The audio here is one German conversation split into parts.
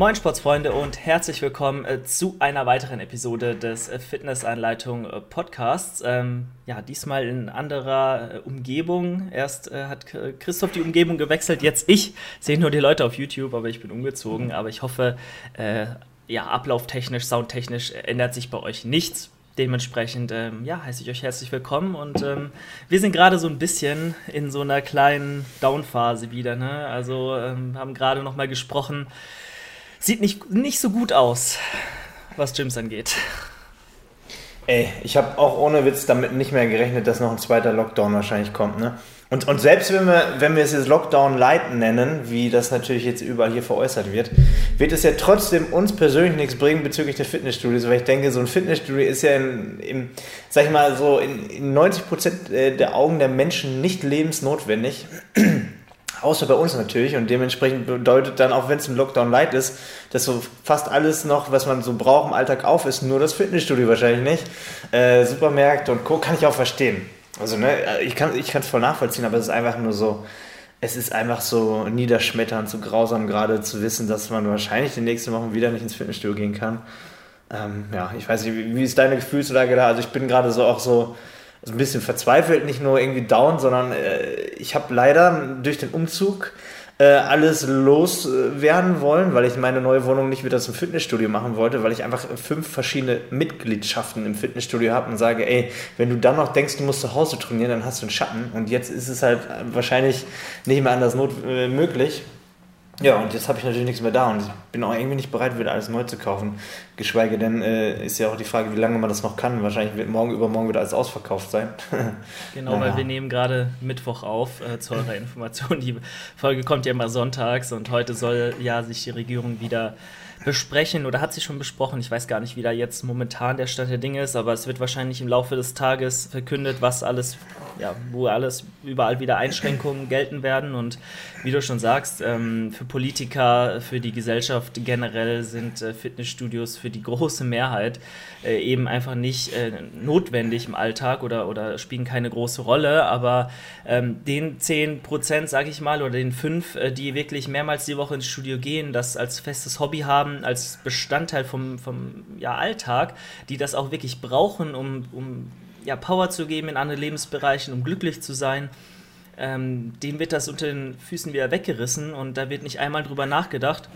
Moin Sportsfreunde und herzlich willkommen äh, zu einer weiteren Episode des äh, Fitnessanleitung äh, Podcasts. Ähm, ja, diesmal in anderer Umgebung. Erst äh, hat Christoph die Umgebung gewechselt, jetzt ich. Sehe nur die Leute auf YouTube, aber ich bin umgezogen. Aber ich hoffe, äh, ja, ablauftechnisch, soundtechnisch ändert sich bei euch nichts. Dementsprechend, ähm, ja, heiße ich euch herzlich willkommen und ähm, wir sind gerade so ein bisschen in so einer kleinen Downphase wieder. Ne? Also ähm, haben gerade noch mal gesprochen sieht nicht, nicht so gut aus, was Gyms angeht. Ey, ich habe auch ohne Witz damit nicht mehr gerechnet, dass noch ein zweiter Lockdown wahrscheinlich kommt, ne? Und, und selbst wenn wir, wenn wir es jetzt Lockdown Light nennen, wie das natürlich jetzt überall hier veräußert wird, wird es ja trotzdem uns persönlich nichts bringen bezüglich der Fitnessstudios, weil ich denke, so ein Fitnessstudio ist ja in, in sag ich mal, so in, in 90 Prozent äh, der Augen der Menschen nicht lebensnotwendig. Außer bei uns natürlich und dementsprechend bedeutet dann, auch wenn es ein Lockdown light ist, dass so fast alles noch, was man so braucht im Alltag auf ist, nur das Fitnessstudio wahrscheinlich nicht. Äh, Supermärkte und Co. kann ich auch verstehen. Also ne, ich kann es ich voll nachvollziehen, aber es ist einfach nur so, es ist einfach so niederschmetternd, so grausam gerade zu wissen, dass man wahrscheinlich die nächsten Wochen wieder nicht ins Fitnessstudio gehen kann. Ähm, ja, ich weiß nicht, wie, wie ist deine Gefühlslage da? Also ich bin gerade so auch so also ein bisschen verzweifelt, nicht nur irgendwie down, sondern äh, ich habe leider durch den Umzug äh, alles loswerden wollen, weil ich meine neue Wohnung nicht wieder zum Fitnessstudio machen wollte, weil ich einfach fünf verschiedene Mitgliedschaften im Fitnessstudio habe und sage, ey, wenn du dann noch denkst, du musst zu Hause trainieren, dann hast du einen Schatten und jetzt ist es halt wahrscheinlich nicht mehr anders not äh, möglich. Ja, und jetzt habe ich natürlich nichts mehr da und ich bin auch irgendwie nicht bereit, wieder alles neu zu kaufen. Geschweige denn äh, ist ja auch die Frage, wie lange man das noch kann. Wahrscheinlich wird morgen übermorgen wieder alles ausverkauft sein. genau, naja. weil wir nehmen gerade Mittwoch auf, äh, zu eurer Information. Die Folge kommt ja immer sonntags und heute soll ja sich die Regierung wieder besprechen oder hat sie schon besprochen. Ich weiß gar nicht, wie da jetzt momentan der Stand der Dinge ist, aber es wird wahrscheinlich im Laufe des Tages verkündet, was alles, ja, wo alles überall wieder Einschränkungen gelten werden. Und wie du schon sagst, ähm, für Politiker, für die Gesellschaft generell sind äh, Fitnessstudios für die große Mehrheit äh, eben einfach nicht äh, notwendig im Alltag oder, oder spielen keine große Rolle. Aber ähm, den 10 Prozent, sage ich mal, oder den 5, äh, die wirklich mehrmals die Woche ins Studio gehen, das als festes Hobby haben, als Bestandteil vom, vom ja, Alltag, die das auch wirklich brauchen, um, um ja, Power zu geben in anderen Lebensbereichen, um glücklich zu sein, ähm, dem wird das unter den Füßen wieder weggerissen und da wird nicht einmal drüber nachgedacht,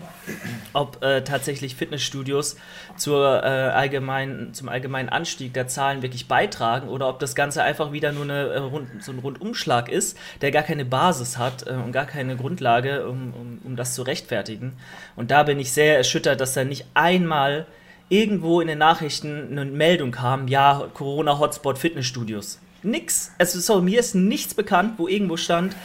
ob äh, tatsächlich Fitnessstudios zur, äh, allgemeinen, zum allgemeinen Anstieg der Zahlen wirklich beitragen oder ob das Ganze einfach wieder nur eine, äh, rund, so ein Rundumschlag ist, der gar keine Basis hat äh, und gar keine Grundlage, um, um, um das zu rechtfertigen. Und da bin ich sehr erschüttert, dass da nicht einmal irgendwo in den Nachrichten eine Meldung kam, ja, Corona-Hotspot Fitnessstudios nix. Also so, mir ist nichts bekannt, wo irgendwo stand,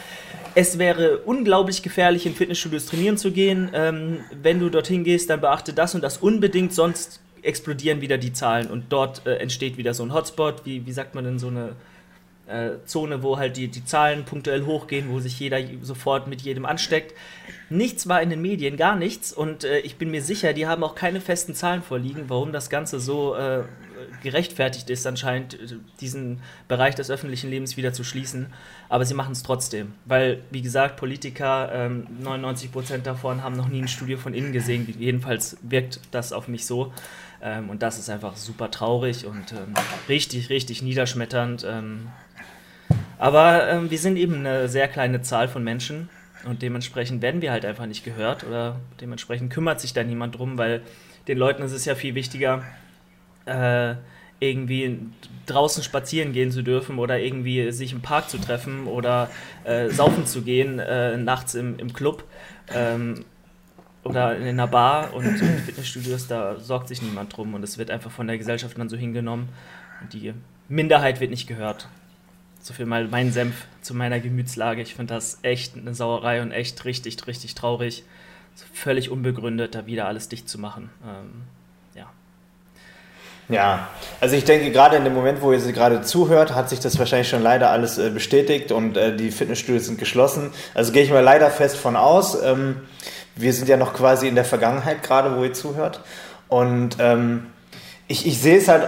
es wäre unglaublich gefährlich, in Fitnessstudios trainieren zu gehen. Ähm, wenn du dorthin gehst, dann beachte das und das unbedingt, sonst explodieren wieder die Zahlen und dort äh, entsteht wieder so ein Hotspot. Wie, wie sagt man denn so eine äh, Zone, wo halt die, die Zahlen punktuell hochgehen, wo sich jeder sofort mit jedem ansteckt. Nichts war in den Medien, gar nichts. Und äh, ich bin mir sicher, die haben auch keine festen Zahlen vorliegen, warum das Ganze so äh, gerechtfertigt ist, anscheinend diesen Bereich des öffentlichen Lebens wieder zu schließen. Aber sie machen es trotzdem, weil, wie gesagt, Politiker, ähm, 99 Prozent davon haben noch nie ein Studio von innen gesehen. Jedenfalls wirkt das auf mich so. Ähm, und das ist einfach super traurig und ähm, richtig, richtig niederschmetternd. Aber ähm, wir sind eben eine sehr kleine Zahl von Menschen und dementsprechend werden wir halt einfach nicht gehört oder dementsprechend kümmert sich da niemand drum, weil den Leuten ist es ja viel wichtiger, äh, irgendwie draußen spazieren gehen zu dürfen oder irgendwie sich im Park zu treffen oder äh, saufen zu gehen äh, nachts im, im Club ähm, oder in einer Bar und in Fitnessstudios, da sorgt sich niemand drum und es wird einfach von der Gesellschaft dann so hingenommen und die Minderheit wird nicht gehört. So viel mal mein Senf zu meiner Gemütslage. Ich finde das echt eine Sauerei und echt richtig, richtig traurig. Völlig unbegründet, da wieder alles dicht zu machen. Ähm, ja, also ich denke, gerade in dem Moment, wo ihr sie gerade zuhört, hat sich das wahrscheinlich schon leider alles äh, bestätigt und äh, die Fitnessstudios sind geschlossen. Also gehe ich mal leider fest von aus. Ähm, wir sind ja noch quasi in der Vergangenheit gerade, wo ihr zuhört. Und ähm, ich, ich sehe es halt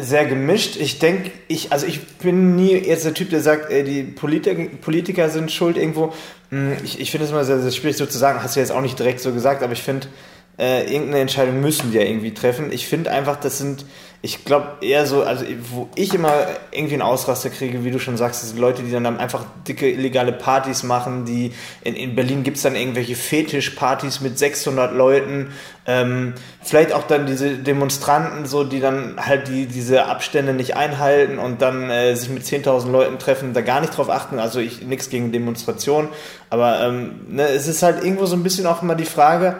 sehr gemischt. Ich denke, ich, also ich bin nie jetzt der Typ, der sagt, ey, die Politiker, Politiker sind schuld irgendwo. Hm, ich, ich finde es immer sehr, sehr schwierig so zu sagen, hast du jetzt auch nicht direkt so gesagt, aber ich finde, äh, irgendeine Entscheidung müssen die ja irgendwie treffen. Ich finde einfach, das sind ich glaube eher so, also wo ich immer irgendwie einen Ausraster kriege, wie du schon sagst, sind Leute, die dann einfach dicke illegale Partys machen, die in, in Berlin gibt es dann irgendwelche Fetischpartys mit 600 Leuten, ähm, vielleicht auch dann diese Demonstranten, so die dann halt die, diese Abstände nicht einhalten und dann äh, sich mit 10.000 Leuten treffen, da gar nicht drauf achten, also ich nichts gegen Demonstration, aber ähm, ne, es ist halt irgendwo so ein bisschen auch immer die Frage,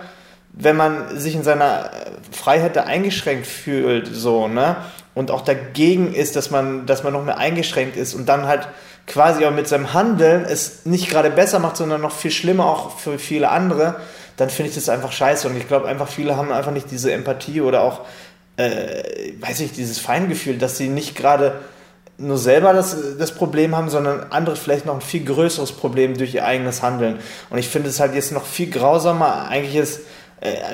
wenn man sich in seiner Freiheit da eingeschränkt fühlt, so, ne? Und auch dagegen ist, dass man, dass man noch mehr eingeschränkt ist und dann halt quasi auch mit seinem Handeln es nicht gerade besser macht, sondern noch viel schlimmer auch für viele andere, dann finde ich das einfach scheiße. Und ich glaube einfach, viele haben einfach nicht diese Empathie oder auch, äh, weiß ich, dieses Feingefühl, dass sie nicht gerade nur selber das, das Problem haben, sondern andere vielleicht noch ein viel größeres Problem durch ihr eigenes Handeln. Und ich finde es halt jetzt noch viel grausamer, eigentlich ist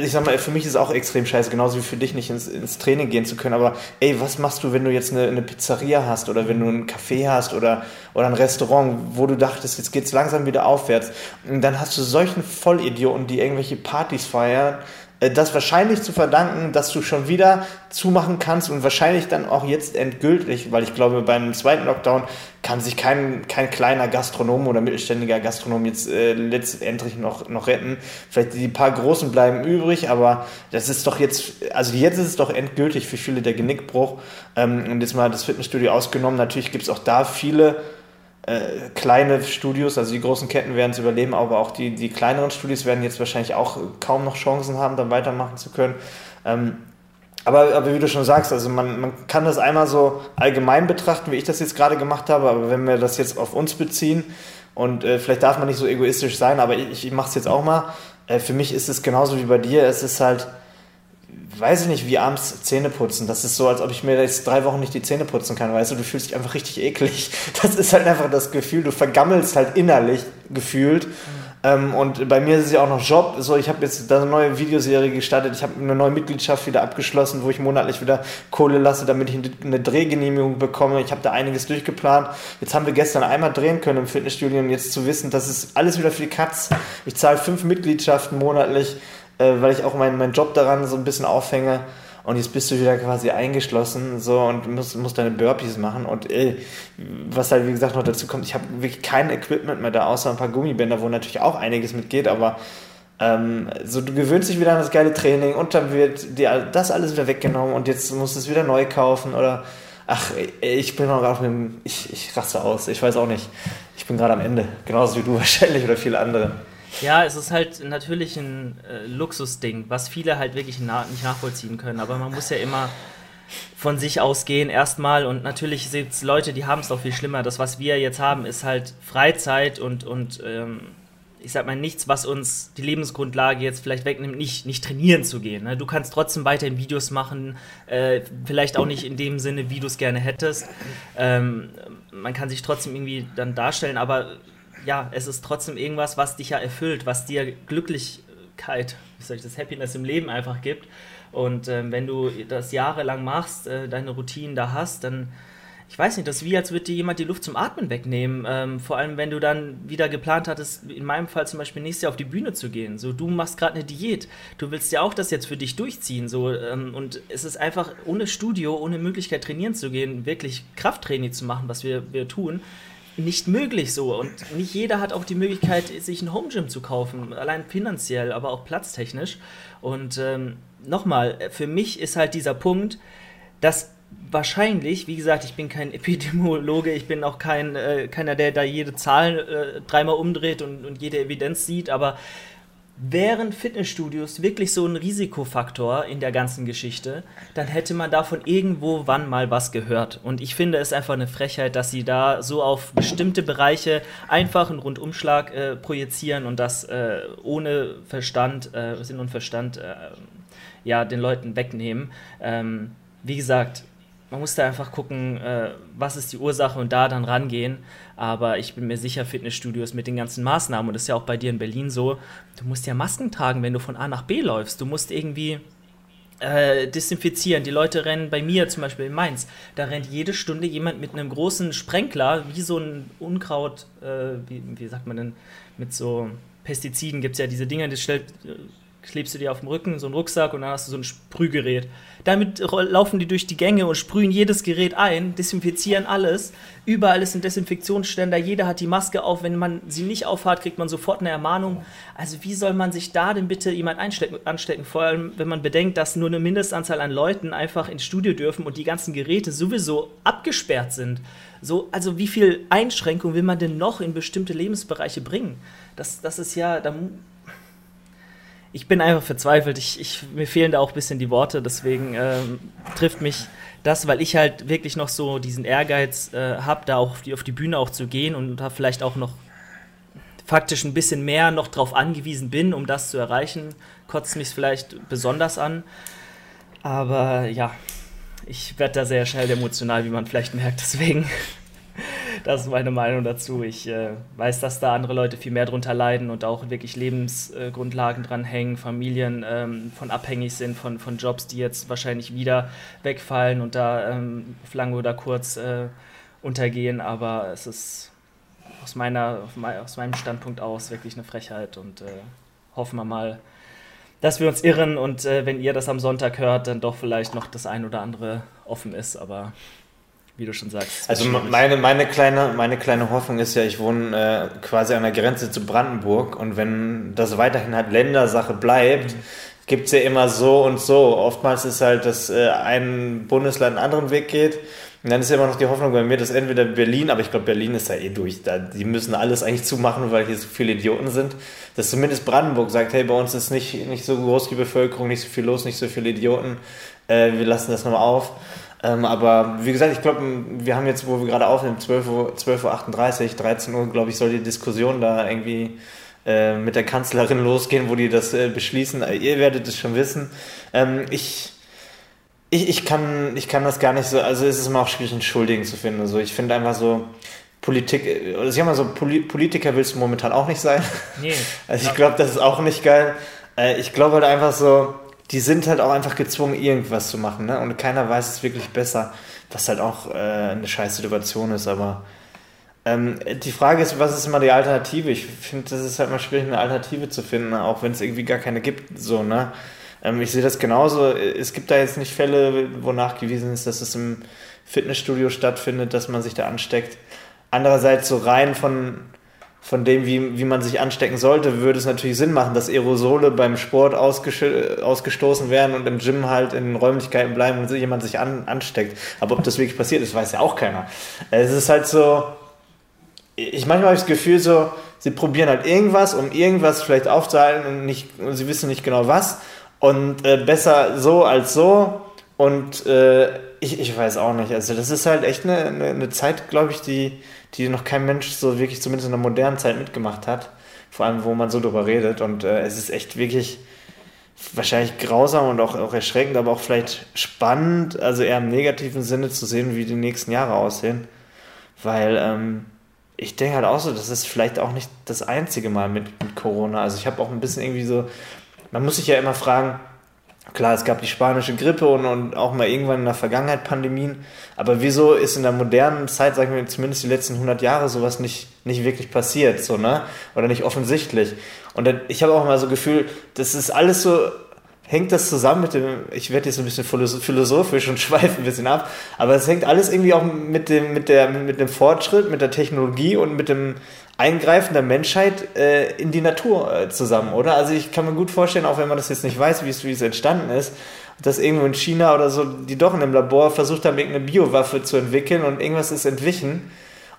ich sag mal, für mich ist es auch extrem scheiße, genauso wie für dich nicht ins, ins Training gehen zu können. Aber ey, was machst du, wenn du jetzt eine, eine Pizzeria hast oder wenn du ein Café hast oder, oder ein Restaurant, wo du dachtest, jetzt geht's langsam wieder aufwärts. Und dann hast du solchen Vollidioten, die irgendwelche Partys feiern, äh, das wahrscheinlich zu verdanken, dass du schon wieder zumachen kannst und wahrscheinlich dann auch jetzt endgültig, weil ich glaube, beim zweiten Lockdown kann sich kein, kein kleiner Gastronom oder mittelständiger Gastronom jetzt äh, letztendlich noch, noch retten. Vielleicht die paar Großen bleiben übrig, aber das ist doch jetzt, also jetzt ist es doch endgültig für viele der Genickbruch. Ähm, und jetzt mal das Fitnessstudio ausgenommen, natürlich gibt es auch da viele äh, kleine Studios, also die großen Ketten werden es überleben, aber auch die, die kleineren Studios werden jetzt wahrscheinlich auch kaum noch Chancen haben, dann weitermachen zu können. Ähm, aber, aber wie du schon sagst, also man, man kann das einmal so allgemein betrachten, wie ich das jetzt gerade gemacht habe, aber wenn wir das jetzt auf uns beziehen und äh, vielleicht darf man nicht so egoistisch sein, aber ich, ich mache es jetzt auch mal, äh, für mich ist es genauso wie bei dir, es ist halt weiß ich nicht, wie abends Zähne putzen. Das ist so, als ob ich mir jetzt drei Wochen nicht die Zähne putzen kann, weißt du, du fühlst dich einfach richtig eklig. Das ist halt einfach das Gefühl, du vergammelst halt innerlich gefühlt. Ähm, und bei mir ist es ja auch noch Job. So, ich habe jetzt eine neue Videoserie gestartet, ich habe eine neue Mitgliedschaft wieder abgeschlossen, wo ich monatlich wieder Kohle lasse, damit ich eine Drehgenehmigung bekomme. Ich habe da einiges durchgeplant. Jetzt haben wir gestern einmal drehen können im Fitnessstudio und jetzt zu wissen, das ist alles wieder für die Katz. Ich zahle fünf Mitgliedschaften monatlich äh, weil ich auch meinen mein Job daran so ein bisschen aufhänge. Und jetzt bist du wieder quasi eingeschlossen so und musst, musst deine Burpees machen. Und ey, was halt wie gesagt noch dazu kommt, ich habe wirklich kein Equipment mehr da, außer ein paar Gummibänder, wo natürlich auch einiges mitgeht, aber ähm, so du gewöhnst dich wieder an das geile Training und dann wird dir das alles wieder weggenommen und jetzt musst du es wieder neu kaufen oder ach, ich bin noch gerade ich, ich raste aus, ich weiß auch nicht. Ich bin gerade am Ende, genauso wie du wahrscheinlich oder viele andere. Ja, es ist halt natürlich ein äh, Luxusding, was viele halt wirklich na nicht nachvollziehen können. Aber man muss ja immer von sich ausgehen erstmal und natürlich sind es Leute, die haben es doch viel schlimmer. Das, was wir jetzt haben, ist halt Freizeit und, und ähm, ich sag mal nichts, was uns die Lebensgrundlage jetzt vielleicht wegnimmt, nicht, nicht trainieren zu gehen. Ne? Du kannst trotzdem weiterhin Videos machen, äh, vielleicht auch nicht in dem Sinne, wie du es gerne hättest. Ähm, man kann sich trotzdem irgendwie dann darstellen, aber ja, es ist trotzdem irgendwas, was dich ja erfüllt, was dir Glücklichkeit, wie soll ich das, Happiness im Leben einfach gibt. Und ähm, wenn du das jahrelang machst, äh, deine Routinen da hast, dann, ich weiß nicht, das ist wie, als würde dir jemand die Luft zum Atmen wegnehmen. Ähm, vor allem, wenn du dann wieder geplant hattest, in meinem Fall zum Beispiel nächstes Jahr auf die Bühne zu gehen. So, du machst gerade eine Diät. Du willst ja auch das jetzt für dich durchziehen. So, ähm, und es ist einfach ohne Studio, ohne Möglichkeit trainieren zu gehen, wirklich Krafttraining zu machen, was wir, wir tun nicht möglich so. Und nicht jeder hat auch die Möglichkeit, sich ein Home Gym zu kaufen, allein finanziell, aber auch platztechnisch. Und ähm, nochmal, für mich ist halt dieser Punkt, dass wahrscheinlich, wie gesagt, ich bin kein Epidemiologe, ich bin auch kein, äh, keiner, der da jede Zahl äh, dreimal umdreht und, und jede Evidenz sieht, aber Wären Fitnessstudios wirklich so ein Risikofaktor in der ganzen Geschichte, dann hätte man davon irgendwo wann mal was gehört. Und ich finde es einfach eine Frechheit, dass sie da so auf bestimmte Bereiche einfach einen Rundumschlag äh, projizieren und das äh, ohne Verstand, äh, Sinn und Verstand, äh, ja, den Leuten wegnehmen. Ähm, wie gesagt, man muss da einfach gucken, äh, was ist die Ursache und da dann rangehen. Aber ich bin mir sicher, Fitnessstudios mit den ganzen Maßnahmen, und das ist ja auch bei dir in Berlin so, du musst ja Masken tragen, wenn du von A nach B läufst. Du musst irgendwie äh, desinfizieren. Die Leute rennen bei mir zum Beispiel in Mainz, da rennt jede Stunde jemand mit einem großen Sprenkler, wie so ein Unkraut, äh, wie, wie sagt man denn, mit so Pestiziden gibt es ja diese Dinger, das stellt klebst du dir auf dem Rücken, so einen Rucksack und dann hast du so ein Sprühgerät. Damit laufen die durch die Gänge und sprühen jedes Gerät ein, desinfizieren alles. Überall ist ein Desinfektionsständer, jeder hat die Maske auf. Wenn man sie nicht aufhat, kriegt man sofort eine Ermahnung. Also wie soll man sich da denn bitte jemand anstecken? Vor allem, wenn man bedenkt, dass nur eine Mindestanzahl an Leuten einfach ins Studio dürfen und die ganzen Geräte sowieso abgesperrt sind. So, also wie viel Einschränkung will man denn noch in bestimmte Lebensbereiche bringen? Das, das ist ja, da ich bin einfach verzweifelt. Ich, ich, mir fehlen da auch ein bisschen die Worte, deswegen ähm, trifft mich das, weil ich halt wirklich noch so diesen Ehrgeiz äh, habe, da auch auf die, auf die Bühne auch zu gehen und da vielleicht auch noch faktisch ein bisschen mehr noch drauf angewiesen bin, um das zu erreichen, kotzt mich vielleicht besonders an. Aber ja, ich werde da sehr schnell emotional, wie man vielleicht merkt. Deswegen das ist meine Meinung dazu. Ich äh, weiß, dass da andere Leute viel mehr drunter leiden und auch wirklich Lebensgrundlagen dran hängen, Familien ähm, von abhängig sind, von, von Jobs, die jetzt wahrscheinlich wieder wegfallen und da ähm, auf lang oder kurz äh, untergehen. Aber es ist aus, meiner, aus meinem Standpunkt aus wirklich eine Frechheit und äh, hoffen wir mal, dass wir uns irren und äh, wenn ihr das am Sonntag hört, dann doch vielleicht noch das ein oder andere offen ist. Aber wie du schon sagst. Also meine, meine, kleine, meine kleine Hoffnung ist ja, ich wohne äh, quasi an der Grenze zu Brandenburg und wenn das weiterhin halt Ländersache bleibt, mhm. gibt es ja immer so und so. Oftmals ist halt, dass äh, ein Bundesland einen anderen Weg geht. Und dann ist ja immer noch die Hoffnung bei mir, dass entweder Berlin, aber ich glaube, Berlin ist ja eh durch. Da, die müssen alles eigentlich zumachen, weil hier so viele Idioten sind. Dass zumindest Brandenburg sagt, hey, bei uns ist nicht, nicht so groß die Bevölkerung, nicht so viel los, nicht so viele Idioten. Äh, wir lassen das nochmal auf. Ähm, aber wie gesagt, ich glaube, wir haben jetzt, wo wir gerade aufnehmen, 12.38 Uhr, 12 Uhr 13 Uhr, glaube ich, soll die Diskussion da irgendwie äh, mit der Kanzlerin losgehen, wo die das äh, beschließen. Äh, ihr werdet es schon wissen. Ähm, ich, ich, ich, kann, ich kann das gar nicht so, also es ist immer auch schwierig, einen Schuldigen zu finden. Also ich finde einfach so, Politik, also ich sag mal so, Politiker willst du momentan auch nicht sein. Nee, also ich glaube, das ist auch nicht geil. Äh, ich glaube halt einfach so, die sind halt auch einfach gezwungen, irgendwas zu machen, ne? Und keiner weiß es wirklich besser, was halt auch äh, eine scheiß Situation ist, aber ähm, die Frage ist, was ist immer die Alternative? Ich finde, das ist halt mal schwierig, eine Alternative zu finden, auch wenn es irgendwie gar keine gibt, so, ne? Ähm, ich sehe das genauso. Es gibt da jetzt nicht Fälle, wo nachgewiesen ist, dass es im Fitnessstudio stattfindet, dass man sich da ansteckt. Andererseits so rein von von dem, wie, wie man sich anstecken sollte, würde es natürlich Sinn machen, dass Aerosole beim Sport ausgestoßen werden und im Gym halt in Räumlichkeiten bleiben und jemand sich an, ansteckt. Aber ob das wirklich passiert ist, weiß ja auch keiner. Es ist halt so, ich manchmal habe ich das Gefühl so, sie probieren halt irgendwas, um irgendwas vielleicht aufzuhalten und, nicht, und sie wissen nicht genau was. Und äh, besser so als so. Und äh, ich, ich weiß auch nicht. Also das ist halt echt eine, eine, eine Zeit, glaube ich, die die noch kein Mensch so wirklich, zumindest in der modernen Zeit, mitgemacht hat. Vor allem, wo man so drüber redet. Und äh, es ist echt wirklich wahrscheinlich grausam und auch, auch erschreckend, aber auch vielleicht spannend, also eher im negativen Sinne zu sehen, wie die nächsten Jahre aussehen. Weil ähm, ich denke halt auch so, das ist vielleicht auch nicht das einzige Mal mit, mit Corona. Also ich habe auch ein bisschen irgendwie so, man muss sich ja immer fragen, Klar, es gab die spanische Grippe und, und auch mal irgendwann in der Vergangenheit Pandemien. Aber wieso ist in der modernen Zeit, sagen wir zumindest die letzten 100 Jahre, sowas nicht, nicht wirklich passiert, so, ne? Oder nicht offensichtlich? Und ich habe auch mal so Gefühl, das ist alles so, hängt das zusammen mit dem, ich werde jetzt ein bisschen philosophisch und schweife ein bisschen ab, aber es hängt alles irgendwie auch mit dem, mit der, mit dem Fortschritt, mit der Technologie und mit dem Eingreifen der Menschheit äh, in die Natur äh, zusammen, oder? Also ich kann mir gut vorstellen, auch wenn man das jetzt nicht weiß, wie es, entstanden ist, dass irgendwo in China oder so, die doch in einem Labor versucht haben, irgendeine Biowaffe zu entwickeln und irgendwas ist entwichen.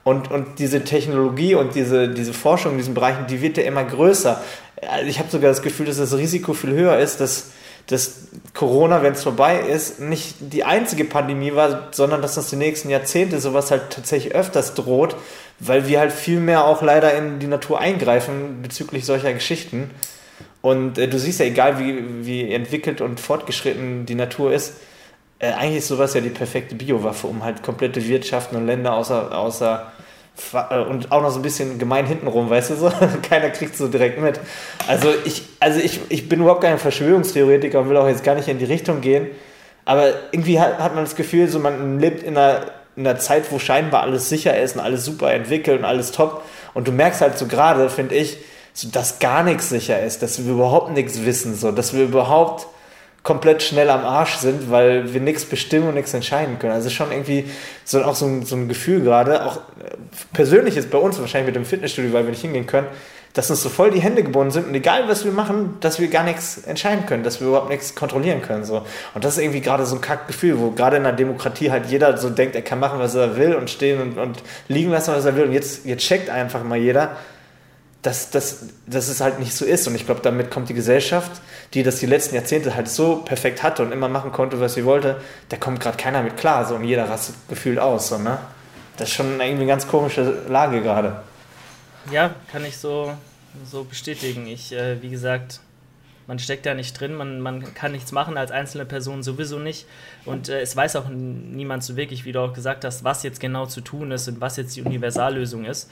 Und, und diese Technologie und diese, diese Forschung in diesen Bereichen, die wird ja immer größer. Also ich habe sogar das Gefühl, dass das Risiko viel höher ist, dass, dass Corona, wenn es vorbei ist, nicht die einzige Pandemie war, sondern dass das die nächsten Jahrzehnte sowas halt tatsächlich öfters droht, weil wir halt viel mehr auch leider in die Natur eingreifen bezüglich solcher Geschichten. Und äh, du siehst ja, egal wie, wie entwickelt und fortgeschritten die Natur ist, äh, eigentlich ist sowas ja die perfekte Biowaffe, um halt komplette Wirtschaften und Länder außer, außer und auch noch so ein bisschen gemein hintenrum, weißt du so? Keiner kriegt so direkt mit. Also ich, also ich, ich bin überhaupt kein Verschwörungstheoretiker und will auch jetzt gar nicht in die Richtung gehen. Aber irgendwie hat, hat man das Gefühl, so man lebt in einer in einer Zeit, wo scheinbar alles sicher ist und alles super entwickelt und alles top. Und du merkst halt so gerade, finde ich, dass gar nichts sicher ist, dass wir überhaupt nichts wissen, so, dass wir überhaupt komplett schnell am Arsch sind, weil wir nichts bestimmen und nichts entscheiden können. Also schon irgendwie so, auch so ein, so ein Gefühl gerade, auch persönlich ist bei uns wahrscheinlich mit dem Fitnessstudio, weil wir nicht hingehen können, dass uns so voll die Hände gebunden sind und egal was wir machen, dass wir gar nichts entscheiden können, dass wir überhaupt nichts kontrollieren können. So. Und das ist irgendwie gerade so ein Kackgefühl, wo gerade in einer Demokratie halt jeder so denkt, er kann machen, was er will und stehen und, und liegen lassen, was er will. Und jetzt, jetzt checkt einfach mal jeder, dass, dass, dass es halt nicht so ist. Und ich glaube, damit kommt die Gesellschaft, die das die letzten Jahrzehnte halt so perfekt hatte und immer machen konnte, was sie wollte, da kommt gerade keiner mit klar. So, und jeder rastet gefühlt aus. So, ne? Das ist schon irgendwie eine ganz komische Lage gerade. Ja, kann ich so, so bestätigen. Ich, äh, wie gesagt, man steckt da nicht drin, man, man kann nichts machen als einzelne Person sowieso nicht. Und äh, es weiß auch niemand so wirklich, wie du auch gesagt hast, was jetzt genau zu tun ist und was jetzt die Universallösung ist.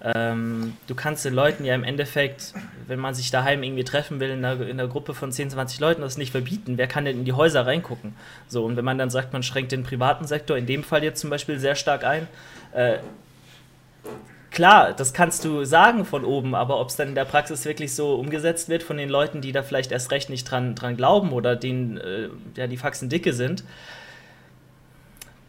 Ähm, du kannst den Leuten ja im Endeffekt, wenn man sich daheim irgendwie treffen will, in einer, in einer, Gruppe von 10, 20 Leuten, das nicht verbieten. Wer kann denn in die Häuser reingucken? So, und wenn man dann sagt, man schränkt den privaten Sektor, in dem Fall jetzt zum Beispiel sehr stark ein, äh, klar, das kannst du sagen von oben, aber ob es dann in der Praxis wirklich so umgesetzt wird von den Leuten, die da vielleicht erst recht nicht dran, dran glauben oder denen äh, ja, die Faxen dicke sind,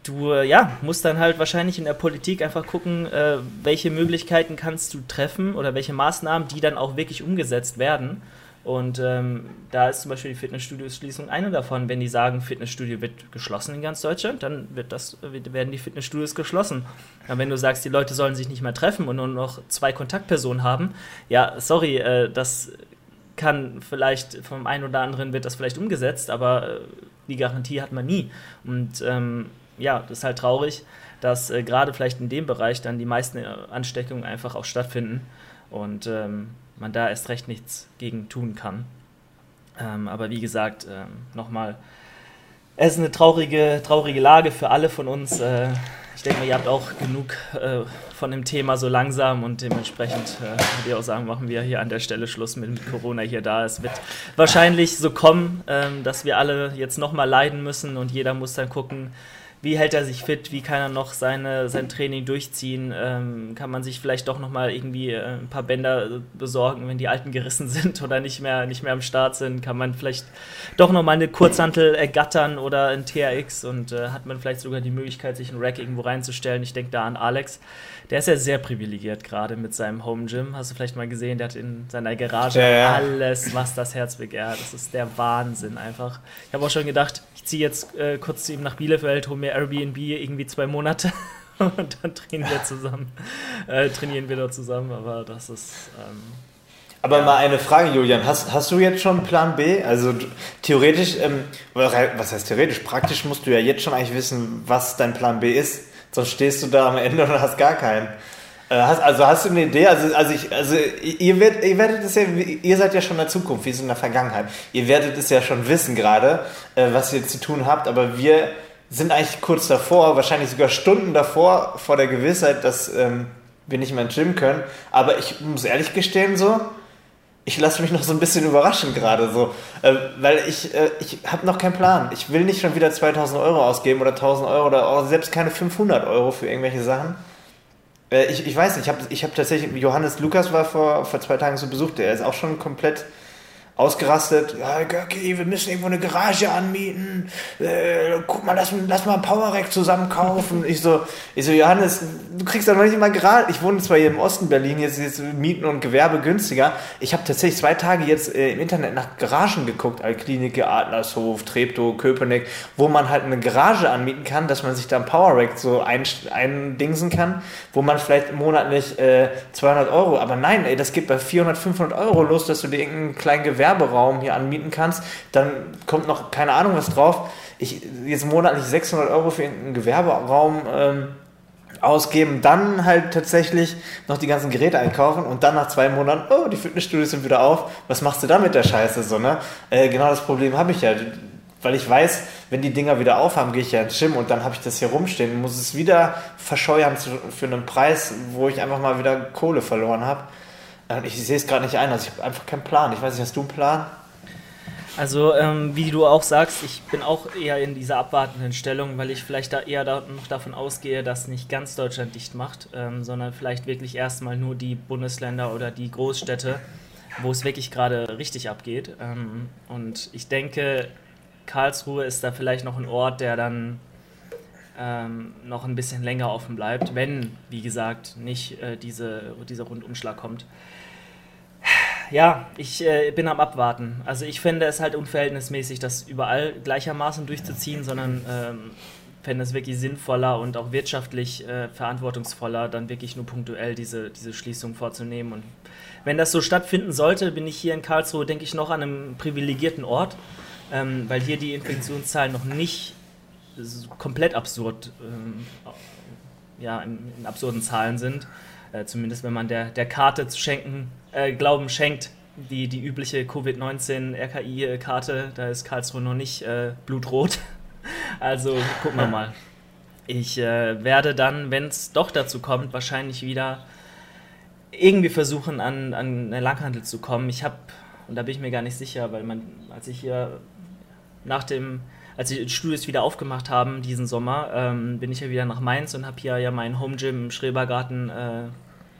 du äh, ja, musst dann halt wahrscheinlich in der Politik einfach gucken, äh, welche Möglichkeiten kannst du treffen oder welche Maßnahmen, die dann auch wirklich umgesetzt werden. Und ähm, da ist zum Beispiel die Fitnessstudio-Schließung eine davon. Wenn die sagen, Fitnessstudio wird geschlossen in ganz Deutschland, dann wird das, werden die Fitnessstudios geschlossen. Aber wenn du sagst, die Leute sollen sich nicht mehr treffen und nur noch zwei Kontaktpersonen haben, ja, sorry, äh, das kann vielleicht vom einen oder anderen wird das vielleicht umgesetzt, aber äh, die Garantie hat man nie. Und ähm, ja, das ist halt traurig, dass äh, gerade vielleicht in dem Bereich dann die meisten äh, Ansteckungen einfach auch stattfinden. Und ähm, man da erst recht nichts gegen tun kann. Ähm, aber wie gesagt, ähm, nochmal, es ist eine traurige, traurige Lage für alle von uns. Äh, ich denke mal, ihr habt auch genug äh, von dem Thema so langsam und dementsprechend äh, würde ich auch sagen, machen wir hier an der Stelle Schluss mit, mit Corona hier da. Es wird wahrscheinlich so kommen, ähm, dass wir alle jetzt nochmal leiden müssen und jeder muss dann gucken, wie hält er sich fit, wie kann er noch seine, sein Training durchziehen, ähm, kann man sich vielleicht doch nochmal irgendwie äh, ein paar Bänder besorgen, wenn die alten gerissen sind oder nicht mehr, nicht mehr am Start sind, kann man vielleicht doch nochmal eine Kurzhantel ergattern oder ein TRX und äh, hat man vielleicht sogar die Möglichkeit, sich ein Rack irgendwo reinzustellen. Ich denke da an Alex, der ist ja sehr privilegiert gerade mit seinem Home Gym. Hast du vielleicht mal gesehen, der hat in seiner Garage ja, ja. alles, was das Herz begehrt. Das ist der Wahnsinn einfach. Ich habe auch schon gedacht, ich ziehe jetzt äh, kurz zu ihm nach Bielefeld, hole mir Airbnb irgendwie zwei Monate und dann trainieren wir zusammen. Äh, trainieren wir dort zusammen, aber das ist. Ähm, aber ja. mal eine Frage, Julian. Hast, hast du jetzt schon Plan B? Also theoretisch, ähm, was heißt theoretisch? Praktisch musst du ja jetzt schon eigentlich wissen, was dein Plan B ist. Sonst stehst du da am Ende und hast gar keinen. Äh, also hast du eine Idee? Also, also, ich, also ihr, werdet, ihr werdet es ja, ihr seid ja schon in der Zukunft, wir sind in der Vergangenheit. Ihr werdet es ja schon wissen gerade, äh, was ihr zu tun habt, aber wir sind eigentlich kurz davor, wahrscheinlich sogar Stunden davor, vor der Gewissheit, dass ähm, wir nicht mehr ins Gym können. Aber ich muss ehrlich gestehen, so, ich lasse mich noch so ein bisschen überraschen gerade so, äh, weil ich, äh, ich habe noch keinen Plan. Ich will nicht schon wieder 2000 Euro ausgeben oder 1000 Euro oder auch selbst keine 500 Euro für irgendwelche Sachen. Äh, ich, ich weiß nicht, ich habe ich hab tatsächlich, Johannes Lukas war vor, vor zwei Tagen so besucht, der ist auch schon komplett ausgerastet. Ja, Göcki, wir müssen irgendwo eine Garage anmieten. Äh, guck mal, lass, lass mal ein Powerrack zusammen kaufen. ich so, ich so, Johannes, du kriegst doch noch nicht mal gerade. Ich wohne zwar hier im Osten Berlin, jetzt ist Mieten und Gewerbe günstiger. Ich habe tatsächlich zwei Tage jetzt äh, im Internet nach Garagen geguckt, Altklinike, Adlershof, Treptow, Köpenick, wo man halt eine Garage anmieten kann, dass man sich da ein Powerrack so ein, eindingsen kann, wo man vielleicht monatlich äh, 200 Euro, aber nein, ey, das geht bei 400, 500 Euro los, dass du dir irgendeinen kleinen Gewerbe Werberaum hier anmieten kannst, dann kommt noch keine Ahnung was drauf. Ich jetzt monatlich 600 Euro für einen Gewerberaum ähm, ausgeben, dann halt tatsächlich noch die ganzen Geräte einkaufen und dann nach zwei Monaten, oh, die Fitnessstudios sind wieder auf, was machst du da mit der Scheiße so, ne? Äh, genau das Problem habe ich ja, weil ich weiß, wenn die Dinger wieder aufhaben, gehe ich ja ins Gym und dann habe ich das hier rumstehen, muss es wieder verscheuern für einen Preis, wo ich einfach mal wieder Kohle verloren habe. Ich sehe es gerade nicht ein, also ich habe einfach keinen Plan. Ich weiß nicht, hast du einen Plan? Also, ähm, wie du auch sagst, ich bin auch eher in dieser abwartenden Stellung, weil ich vielleicht da eher da noch davon ausgehe, dass nicht ganz Deutschland dicht macht, ähm, sondern vielleicht wirklich erstmal nur die Bundesländer oder die Großstädte. wo es wirklich gerade richtig abgeht. Ähm, und ich denke, Karlsruhe ist da vielleicht noch ein Ort, der dann ähm, noch ein bisschen länger offen bleibt, wenn, wie gesagt, nicht äh, diese, dieser Rundumschlag kommt. Ja, ich äh, bin am Abwarten. Also ich finde es halt unverhältnismäßig, das überall gleichermaßen durchzuziehen, sondern ähm, fände es wirklich sinnvoller und auch wirtschaftlich äh, verantwortungsvoller, dann wirklich nur punktuell diese, diese Schließung vorzunehmen. Und wenn das so stattfinden sollte, bin ich hier in Karlsruhe, denke ich, noch an einem privilegierten Ort, ähm, weil hier die Infektionszahlen noch nicht komplett absurd, ähm, ja, in, in, absurden Zahlen sind. Äh, zumindest wenn man der, der Karte zu schenken, äh, Glauben schenkt, die, die übliche Covid-19-RKI-Karte, da ist Karlsruhe noch nicht äh, blutrot. Also gucken wir mal. Ich äh, werde dann, wenn es doch dazu kommt, wahrscheinlich wieder irgendwie versuchen, an, an eine Langhandel zu kommen. Ich habe, und da bin ich mir gar nicht sicher, weil man, als ich hier nach dem, als die Studios wieder aufgemacht haben diesen Sommer, ähm, bin ich ja wieder nach Mainz und habe hier ja mein Home Gym im Schrebergarten äh,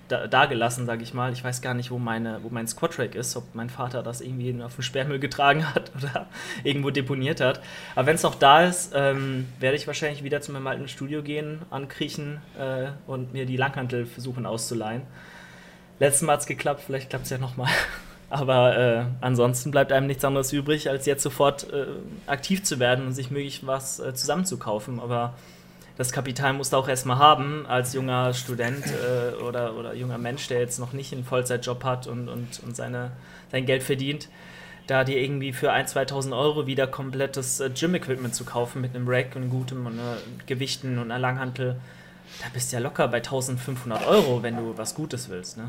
da, gelassen, sage ich mal. Ich weiß gar nicht, wo, meine, wo mein Squat-Track ist, ob mein Vater das irgendwie auf den Sperrmüll getragen hat oder irgendwo deponiert hat. Aber wenn es noch da ist, ähm, werde ich wahrscheinlich wieder zu meinem alten Studio gehen, ankriechen äh, und mir die Langhantel versuchen auszuleihen. Letztes Mal hat es geklappt, vielleicht klappt es ja nochmal. Aber äh, ansonsten bleibt einem nichts anderes übrig, als jetzt sofort äh, aktiv zu werden und sich möglich was äh, zusammenzukaufen. Aber das Kapital musst du auch erstmal haben als junger Student äh, oder, oder junger Mensch, der jetzt noch nicht einen Vollzeitjob hat und, und, und seine, sein Geld verdient, da dir irgendwie für 1.000, 2.000 Euro wieder komplettes äh, Gym-Equipment zu kaufen mit einem Rack und gutem und äh, Gewichten und einer Langhantel, da bist du ja locker bei 1.500 Euro, wenn du was Gutes willst. Ne?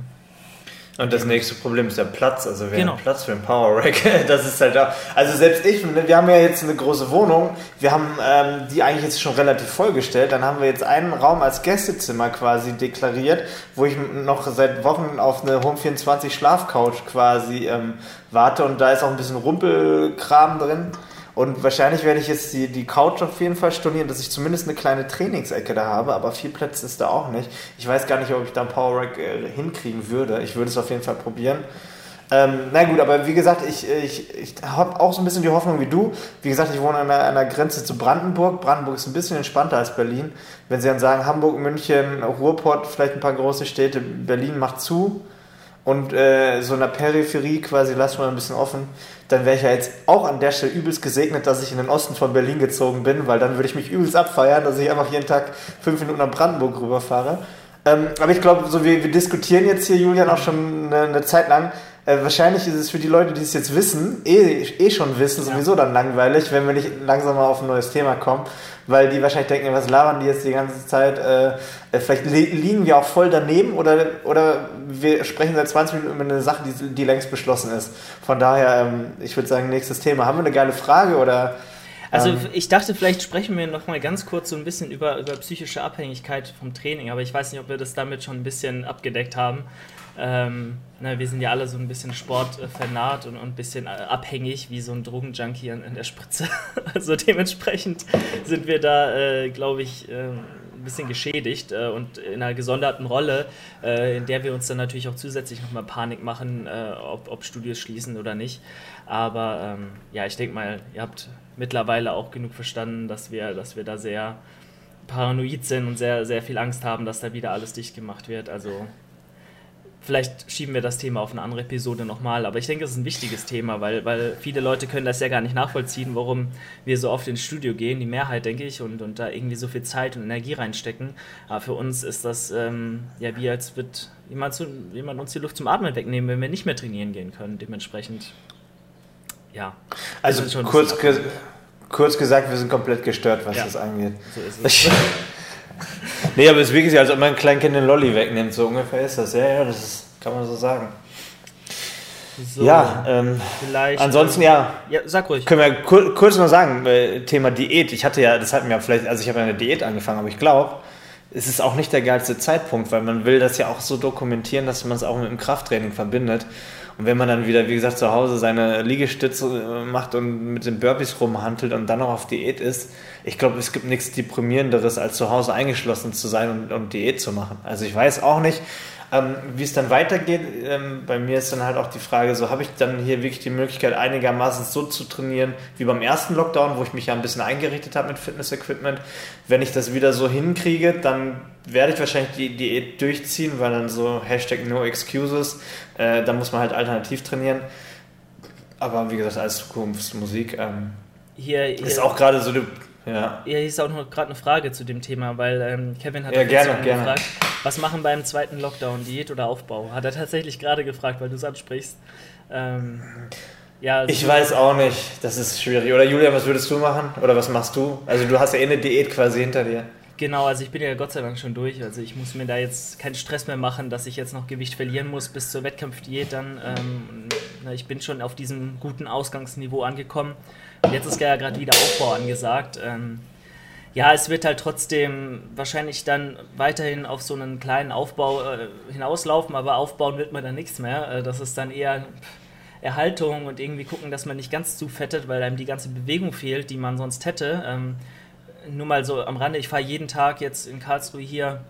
Und das nächste Problem ist der Platz. Also wir genau. haben Platz für ein Power Rack. Das ist halt auch. Also selbst ich, wir haben ja jetzt eine große Wohnung. Wir haben ähm, die eigentlich jetzt schon relativ vollgestellt. Dann haben wir jetzt einen Raum als Gästezimmer quasi deklariert, wo ich noch seit Wochen auf eine Home 24 Schlafcouch quasi ähm, warte. Und da ist auch ein bisschen Rumpelkram drin. Und wahrscheinlich werde ich jetzt die, die Couch auf jeden Fall stornieren, dass ich zumindest eine kleine Trainingsecke da habe, aber viel Platz ist da auch nicht. Ich weiß gar nicht, ob ich da ein Power Rack äh, hinkriegen würde. Ich würde es auf jeden Fall probieren. Ähm, na gut, aber wie gesagt, ich, ich, ich habe auch so ein bisschen die Hoffnung wie du. Wie gesagt, ich wohne an der, an der Grenze zu Brandenburg. Brandenburg ist ein bisschen entspannter als Berlin. Wenn sie dann sagen, Hamburg, München, Ruhrpott, vielleicht ein paar große Städte, Berlin macht zu und äh, so in der Peripherie quasi lassen wir ein bisschen offen, dann wäre ich ja jetzt auch an der Stelle übelst gesegnet, dass ich in den Osten von Berlin gezogen bin, weil dann würde ich mich übelst abfeiern, dass ich einfach jeden Tag fünf Minuten nach Brandenburg rüberfahre. Ähm, aber ich glaube, so wir, wir diskutieren jetzt hier, Julian, auch schon eine, eine Zeit lang. Äh, wahrscheinlich ist es für die Leute, die es jetzt wissen, eh, eh schon wissen, sowieso dann langweilig, wenn wir nicht langsam mal auf ein neues Thema kommen weil die wahrscheinlich denken, was labern die jetzt die ganze Zeit? Äh, äh vielleicht liegen wir auch voll daneben oder, oder wir sprechen seit 20 Minuten über eine Sache, die, die längst beschlossen ist. Von daher, ähm, ich würde sagen, nächstes Thema. Haben wir eine geile Frage oder? Also ähm, ich dachte, vielleicht sprechen wir noch mal ganz kurz so ein bisschen über, über psychische Abhängigkeit vom Training, aber ich weiß nicht, ob wir das damit schon ein bisschen abgedeckt haben. Ähm, na, wir sind ja alle so ein bisschen sportvernarrt und, ein bisschen äh, abhängig, wie so ein Drogenjunkie an der Spritze. also dementsprechend sind wir da, äh, glaube ich, äh, ein bisschen geschädigt äh, und in einer gesonderten Rolle, äh, in der wir uns dann natürlich auch zusätzlich nochmal Panik machen, äh, ob, ob, Studios schließen oder nicht. Aber ähm, ja, ich denke mal, ihr habt mittlerweile auch genug verstanden, dass wir, dass wir da sehr paranoid sind und sehr, sehr viel Angst haben, dass da wieder alles dicht gemacht wird. Also Vielleicht schieben wir das Thema auf eine andere Episode nochmal, aber ich denke, es ist ein wichtiges Thema, weil, weil viele Leute können das ja gar nicht nachvollziehen, warum wir so oft ins Studio gehen, die Mehrheit, denke ich, und, und da irgendwie so viel Zeit und Energie reinstecken. Aber für uns ist das ähm, ja wie als wird jemand, zu, jemand uns die Luft zum Atmen wegnehmen, wenn wir nicht mehr trainieren gehen können. Dementsprechend, ja. Also kurz, kurz gesagt, wir sind komplett gestört, was ja. das angeht. So ist es. nee, aber es ist wirklich, als ob man ein Kleinkind den Lolli wegnimmt, so ungefähr ist das. Ja, ja, das ist, kann man so sagen. So, ja, ähm, vielleicht. Ansonsten, ähm, ja. Ja, sag ruhig. Können wir kur kurz noch sagen, äh, Thema Diät. Ich hatte ja, das hatten wir vielleicht, also ich habe ja eine Diät angefangen, aber ich glaube, es ist auch nicht der geilste Zeitpunkt, weil man will das ja auch so dokumentieren, dass man es auch mit dem Krafttraining verbindet. Und wenn man dann wieder, wie gesagt, zu Hause seine Liegestütze äh, macht und mit den Burpees rumhandelt und dann noch auf Diät ist, ich glaube, es gibt nichts Deprimierenderes, als zu Hause eingeschlossen zu sein und, und Diät zu machen. Also ich weiß auch nicht, Ähm, wie es dann weitergeht, ähm, bei mir ist dann halt auch die Frage, so habe ich dann hier wirklich die Möglichkeit, einigermaßen so zu trainieren wie beim ersten Lockdown, wo ich mich ja ein bisschen eingerichtet habe mit Fitness-Equipment. Wenn ich das wieder so hinkriege, dann werde ich wahrscheinlich die Diät durchziehen, weil dann so Hashtag No Excuses, äh, da muss man halt alternativ trainieren. Aber wie gesagt, als Zukunftsmusik ähm, hier, hier, ist auch gerade so eine ja. Ja, hier ist auch noch gerade eine Frage zu dem Thema, weil ähm, Kevin hat ja, gerne, gerne. gefragt, was machen beim zweiten Lockdown, Diät oder Aufbau? Hat er tatsächlich gerade gefragt, weil du es ansprichst. Ähm, ja, also ich weiß auch nicht, das ist schwierig. Oder Julia, was würdest du machen? Oder was machst du? Also du hast ja eh eine Diät quasi hinter dir. Genau, also ich bin ja Gott sei Dank schon durch. Also ich muss mir da jetzt keinen Stress mehr machen, dass ich jetzt noch Gewicht verlieren muss bis zur Wettkampfdiät dann. Ähm, ich bin schon auf diesem guten Ausgangsniveau angekommen. Jetzt ist ja gerade wieder Aufbau angesagt. Ähm, ja, es wird halt trotzdem wahrscheinlich dann weiterhin auf so einen kleinen Aufbau äh, hinauslaufen, aber aufbauen wird man dann nichts mehr. Äh, das ist dann eher Erhaltung und irgendwie gucken, dass man nicht ganz zu fettet, weil einem die ganze Bewegung fehlt, die man sonst hätte. Ähm, nur mal so am Rande, ich fahre jeden Tag jetzt in Karlsruhe hier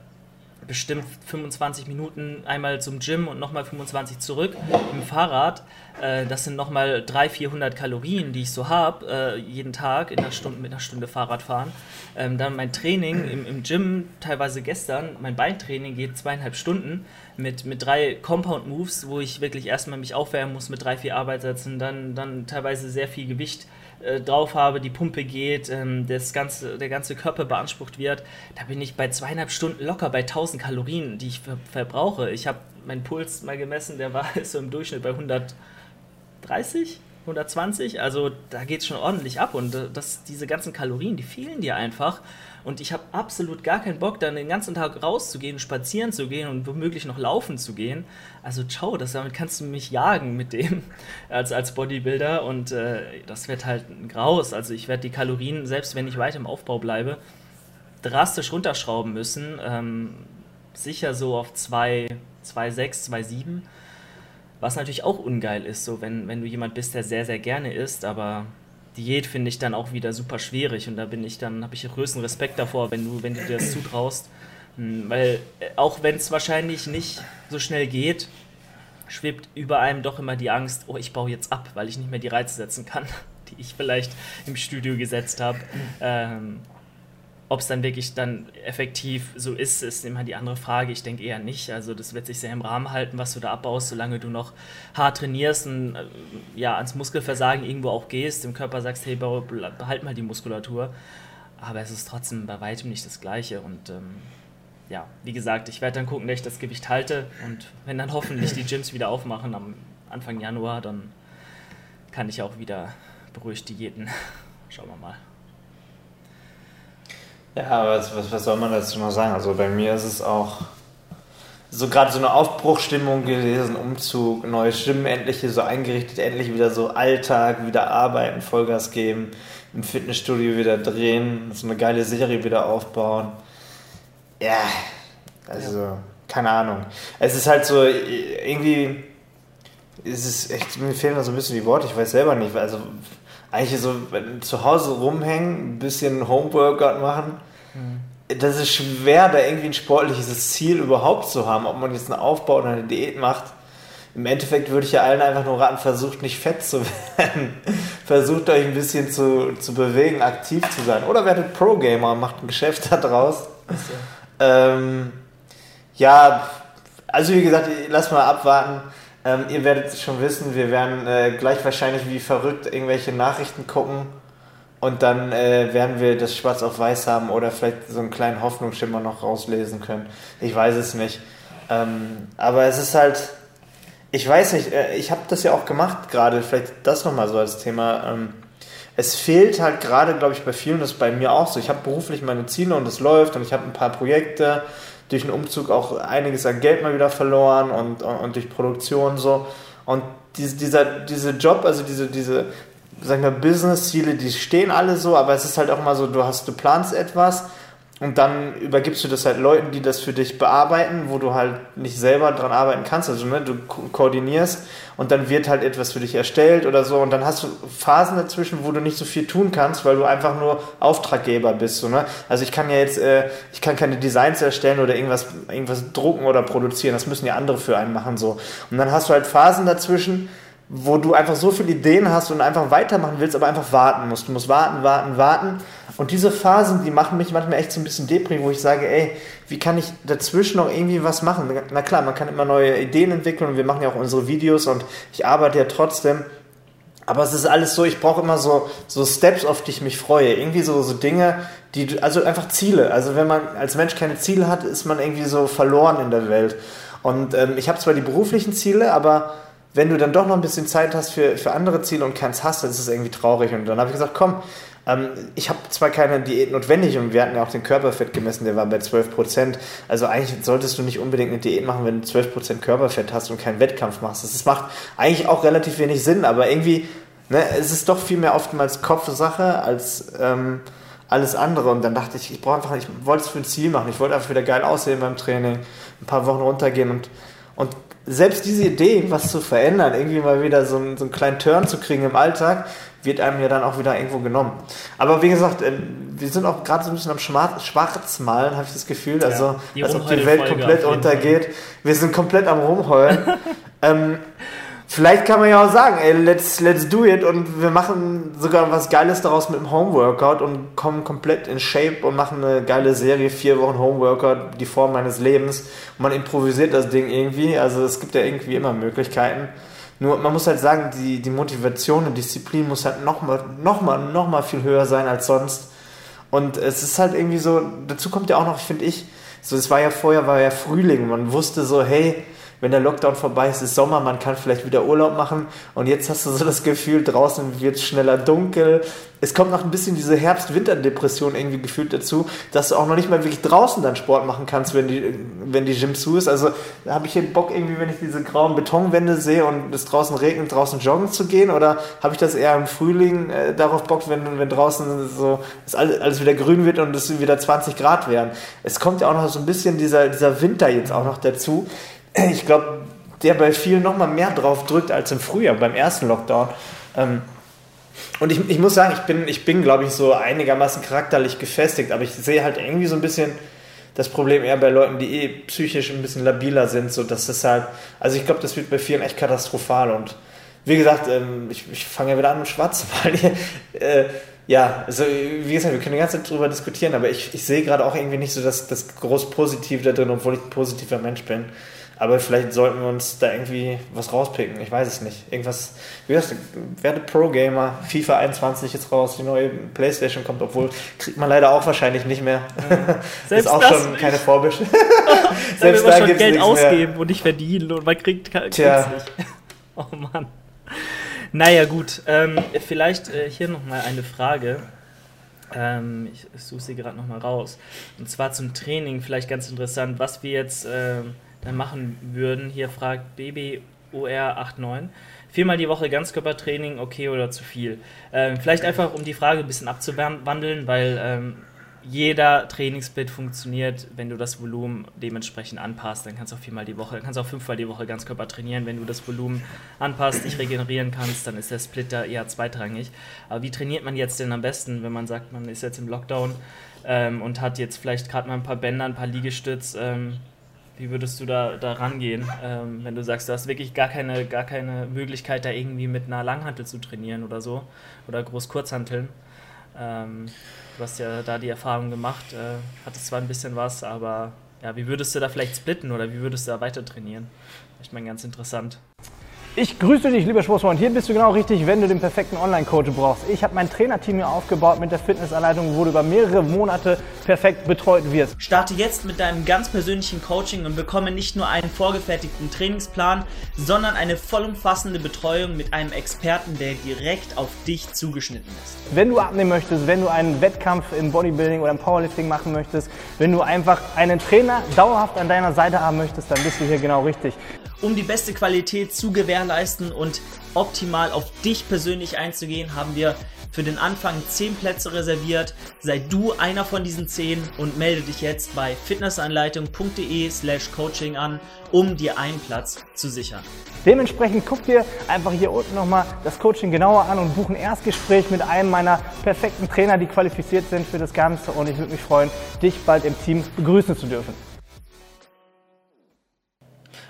bestimmt 25 Minuten einmal zum Gym und nochmal 25 zurück im Fahrrad. Äh, das sind nochmal 300, 400 Kalorien, die ich so habe, äh, jeden Tag in einer Stunde, mit einer Stunde Fahrradfahren. Ähm, dann mein Training im, im Gym, teilweise gestern, mein Beintraining geht zweieinhalb Stunden mit, mit drei Compound Moves, wo ich wirklich erstmal mich aufwärmen muss mit drei, vier Arbeitssätzen, dann, dann teilweise sehr viel Gewicht äh, drauf habe, die Pumpe geht, ähm, das ganze, der ganze Körper beansprucht wird, da bin ich bei zweieinhalb Stunden locker bei 1000 Kalorien, die ich ver verbrauche. Ich habe meinen Puls mal gemessen, der war so im Durchschnitt bei 130, 120, also da geht es schon ordentlich ab und äh, das, diese ganzen Kalorien, die fehlen dir einfach. Und ich habe absolut gar keinen Bock, dann den ganzen Tag rauszugehen, spazieren zu gehen und womöglich noch laufen zu gehen. Also ciao, das, damit kannst du mich jagen mit dem als, als Bodybuilder. Und äh, das wird halt ein Graus. Also ich werde die Kalorien, selbst wenn ich weiter im Aufbau bleibe, drastisch runterschrauben müssen. Ähm, sicher so auf 2,6, 2,7. Was natürlich auch ungeil ist, so wenn, wenn du jemand bist, der sehr, sehr gerne isst, aber Diät finde ich dann auch wieder super schwierig und da bin ich dann, habe ich größten Respekt davor, wenn du, wenn du dir das zutraust. Hm, weil äh, auch wenn es wahrscheinlich nicht so schnell geht, schwebt über einem doch immer die Angst, oh, ich baue jetzt ab, weil ich nicht mehr die Reize setzen kann, die ich vielleicht im Studio gesetzt habe. Ähm, ob es dann wirklich dann effektiv so ist, ist immer die andere Frage. Ich denke eher nicht. Also das wird sich sehr im Rahmen halten, was du da abbaust, solange du noch hart trainierst und äh, ja, ans Muskelversagen irgendwo auch gehst, dem Körper sagst, hey, behalt mal die Muskulatur. Aber es ist trotzdem bei weitem nicht das Gleiche. Und ähm, ja, wie gesagt, ich werde dann gucken, dass ich das Gewicht halte. Und wenn dann hoffentlich die Gyms wieder aufmachen am Anfang Januar, dann kann ich auch wieder beruhigt diäten. Schauen wir mal. Ja, was, was, was soll man dazu noch sagen? Also bei mir ist es auch so gerade so eine Aufbruchstimmung gewesen, Umzug, neue Stimmen endlich hier so eingerichtet, endlich wieder so Alltag, wieder arbeiten, Vollgas geben, im Fitnessstudio wieder drehen, so eine geile Serie wieder aufbauen. Ja, also ja. keine Ahnung. Es ist halt so irgendwie, es ist echt, mir fehlen da so ein bisschen die Worte, ich weiß selber nicht, also eigentlich so zu Hause rumhängen, ein bisschen Homeworkout machen. Mhm. Das ist schwer, da irgendwie ein sportliches Ziel überhaupt zu haben, ob man jetzt einen Aufbau oder eine Diät macht. Im Endeffekt würde ich ja allen einfach nur raten, versucht nicht fett zu werden. versucht euch ein bisschen zu, zu bewegen, aktiv zu sein. Oder werdet Pro-Gamer, macht ein Geschäft da draus. Ja. Ähm, ja, also wie gesagt, lass mal abwarten. Ähm, ihr werdet schon wissen, wir werden äh, gleich wahrscheinlich wie verrückt irgendwelche Nachrichten gucken und dann äh, werden wir das schwarz auf weiß haben oder vielleicht so einen kleinen Hoffnungsschimmer noch rauslesen können. Ich weiß es nicht. Ähm, aber es ist halt, ich weiß nicht, äh, ich habe das ja auch gemacht gerade, vielleicht das nochmal so als Thema. Ähm, es fehlt halt gerade, glaube ich, bei vielen, das ist bei mir auch so. Ich habe beruflich meine Ziele und es läuft und ich habe ein paar Projekte durch den Umzug auch einiges an Geld mal wieder verloren und, und, und durch Produktion so. Und diese, dieser, diese Job, also diese, diese, sag ich mal, Business-Ziele, die stehen alle so, aber es ist halt auch mal so, du hast, du planst etwas und dann übergibst du das halt Leuten, die das für dich bearbeiten, wo du halt nicht selber dran arbeiten kannst. Also ne, du ko koordinierst und dann wird halt etwas für dich erstellt oder so und dann hast du Phasen dazwischen, wo du nicht so viel tun kannst, weil du einfach nur Auftraggeber bist. So, ne? Also ich kann ja jetzt, äh, ich kann keine Designs erstellen oder irgendwas, irgendwas drucken oder produzieren. Das müssen ja andere für einen machen so. Und dann hast du halt Phasen dazwischen, wo du einfach so viele Ideen hast und einfach weitermachen willst, aber einfach warten musst. Du musst warten, warten, warten. Und diese Phasen, die machen mich manchmal echt so ein bisschen depri, wo ich sage, ey, wie kann ich dazwischen noch irgendwie was machen? Na klar, man kann immer neue Ideen entwickeln und wir machen ja auch unsere Videos und ich arbeite ja trotzdem. Aber es ist alles so, ich brauche immer so, so Steps, auf die ich mich freue. Irgendwie so, so Dinge, die, also einfach Ziele. Also wenn man als Mensch keine Ziele hat, ist man irgendwie so verloren in der Welt. Und ähm, ich habe zwar die beruflichen Ziele, aber wenn du dann doch noch ein bisschen Zeit hast für, für andere Ziele und keins hast, dann ist es irgendwie traurig. Und dann habe ich gesagt, komm, ähm, ich habe zwar keine Diät notwendig und wir hatten ja auch den Körperfett gemessen, der war bei 12 Prozent. Also eigentlich solltest du nicht unbedingt eine Diät machen, wenn du 12 Prozent Körperfett hast und keinen Wettkampf machst. Das macht eigentlich auch relativ wenig Sinn, aber irgendwie, ne, es ist doch viel mehr oftmals Kopfsache als ähm, alles andere. Und dann dachte ich, ich brauche einfach, ich wollte es für ein Ziel machen. Ich wollte einfach wieder geil aussehen beim Training, ein paar Wochen runtergehen und, und selbst diese Idee, was zu verändern, irgendwie mal wieder so so einen kleinen Turn zu kriegen im Alltag, wird einem ja dann auch wieder irgendwo genommen. Aber wie gesagt, äh, wir sind auch gerade so ein bisschen am Schwarzmalen, habe ich das Gefühl. Also, ja, als ob die Welt komplett untergeht. Wir sind komplett am Rumheulen. ähm, Vielleicht kann man ja auch sagen, ey, let's, let's do it und wir machen sogar was Geiles daraus mit dem Homeworkout und kommen komplett in Shape und machen eine geile Serie, vier Wochen Homeworkout, die Form meines Lebens. Und man improvisiert das Ding irgendwie, also es gibt ja irgendwie immer Möglichkeiten. Nur man muss halt sagen, die, die Motivation und Disziplin muss halt nochmal noch mal, noch mal viel höher sein als sonst. Und es ist halt irgendwie so, dazu kommt ja auch noch, finde ich, so es war ja vorher, war ja Frühling, man wusste so, hey, wenn der Lockdown vorbei ist, ist Sommer, man kann vielleicht wieder Urlaub machen und jetzt hast du so das Gefühl, draußen wird es schneller dunkel. Es kommt noch ein bisschen diese Herbst-Winter-Depression irgendwie gefühlt dazu, dass du auch noch nicht mal wirklich draußen dann Sport machen kannst, wenn die, wenn die Gym zu ist. Also da habe ich hier Bock irgendwie, wenn ich diese grauen Betonwände sehe und es draußen regnet, draußen joggen zu gehen oder habe ich das eher im Frühling äh, darauf Bock, wenn, wenn draußen so es alles, alles wieder grün wird und es wieder 20 Grad werden. Es kommt ja auch noch so ein bisschen dieser, dieser Winter jetzt auch noch dazu ich glaube, der bei vielen noch mal mehr drauf drückt als im Frühjahr, beim ersten Lockdown. Ähm, und ich, ich muss sagen, ich bin, ich bin glaube ich, so einigermaßen charakterlich gefestigt, aber ich sehe halt irgendwie so ein bisschen das Problem eher bei Leuten, die eh psychisch ein bisschen labiler sind, so dass das halt, also ich glaube, das wird bei vielen echt katastrophal und wie gesagt, ähm, ich, ich fange ja wieder an mit Schwarz, weil äh, ja, also wie gesagt, wir können die ganze Zeit drüber diskutieren, aber ich, ich sehe gerade auch irgendwie nicht so das, das groß Positive da drin, obwohl ich ein positiver Mensch bin. Aber vielleicht sollten wir uns da irgendwie was rauspicken. Ich weiß es nicht. Irgendwas, wie gesagt, werde Pro-Gamer. FIFA 21 ist raus, die neue Playstation kommt, obwohl kriegt man leider auch wahrscheinlich nicht mehr. Ja. Selbst ist auch schon nicht. keine Vorbestimmt. Selbst da schon Geld ausgeben mehr. und nicht verdienen und man kriegt es nicht. Oh Mann. Naja, gut. Ähm, vielleicht äh, hier nochmal eine Frage. Ähm, ich, suche sie gerade nochmal raus. Und zwar zum Training, vielleicht ganz interessant, was wir jetzt. Ähm, machen würden. Hier fragt BBOR89. Viermal die Woche Ganzkörpertraining, okay oder zu viel? Ähm, vielleicht einfach, um die Frage ein bisschen abzuwandeln, weil ähm, jeder Trainingssplit funktioniert, wenn du das Volumen dementsprechend anpasst. Dann kannst du auch viermal die Woche, kannst auch fünfmal die Woche Ganzkörper trainieren. Wenn du das Volumen anpasst, dich regenerieren kannst, dann ist der Split da eher zweitrangig. Aber wie trainiert man jetzt denn am besten, wenn man sagt, man ist jetzt im Lockdown ähm, und hat jetzt vielleicht gerade mal ein paar Bänder, ein paar Liegestütz? Ähm, wie würdest du da, da rangehen, ähm, wenn du sagst, du hast wirklich gar keine, gar keine Möglichkeit, da irgendwie mit einer Langhantel zu trainieren oder so? Oder Groß-Kurzhanteln? Ähm, du hast ja da die Erfahrung gemacht, äh, hattest zwar ein bisschen was, aber ja, wie würdest du da vielleicht splitten oder wie würdest du da weiter trainieren? Ich meine, ganz interessant. Ich grüße dich, lieber Sportsfreund. Hier bist du genau richtig, wenn du den perfekten Online-Coach brauchst. Ich habe mein Trainerteam hier aufgebaut mit der Fitnessanleitung, wo du über mehrere Monate perfekt betreut wirst. Starte jetzt mit deinem ganz persönlichen Coaching und bekomme nicht nur einen vorgefertigten Trainingsplan, sondern eine vollumfassende Betreuung mit einem Experten, der direkt auf dich zugeschnitten ist. Wenn du abnehmen möchtest, wenn du einen Wettkampf im Bodybuilding oder im Powerlifting machen möchtest, wenn du einfach einen Trainer dauerhaft an deiner Seite haben möchtest, dann bist du hier genau richtig um die beste Qualität zu gewährleisten und optimal auf dich persönlich einzugehen, haben wir für den Anfang 10 Plätze reserviert. Sei du einer von diesen 10 und melde dich jetzt bei fitnessanleitung.de slash coaching an, um dir einen Platz zu sichern. Dementsprechend guck dir einfach hier unten nochmal das Coaching genauer an und buch ein Erstgespräch mit einem meiner perfekten Trainer, die qualifiziert sind für das Ganze. Und ich würde mich freuen, dich bald im Team begrüßen zu dürfen.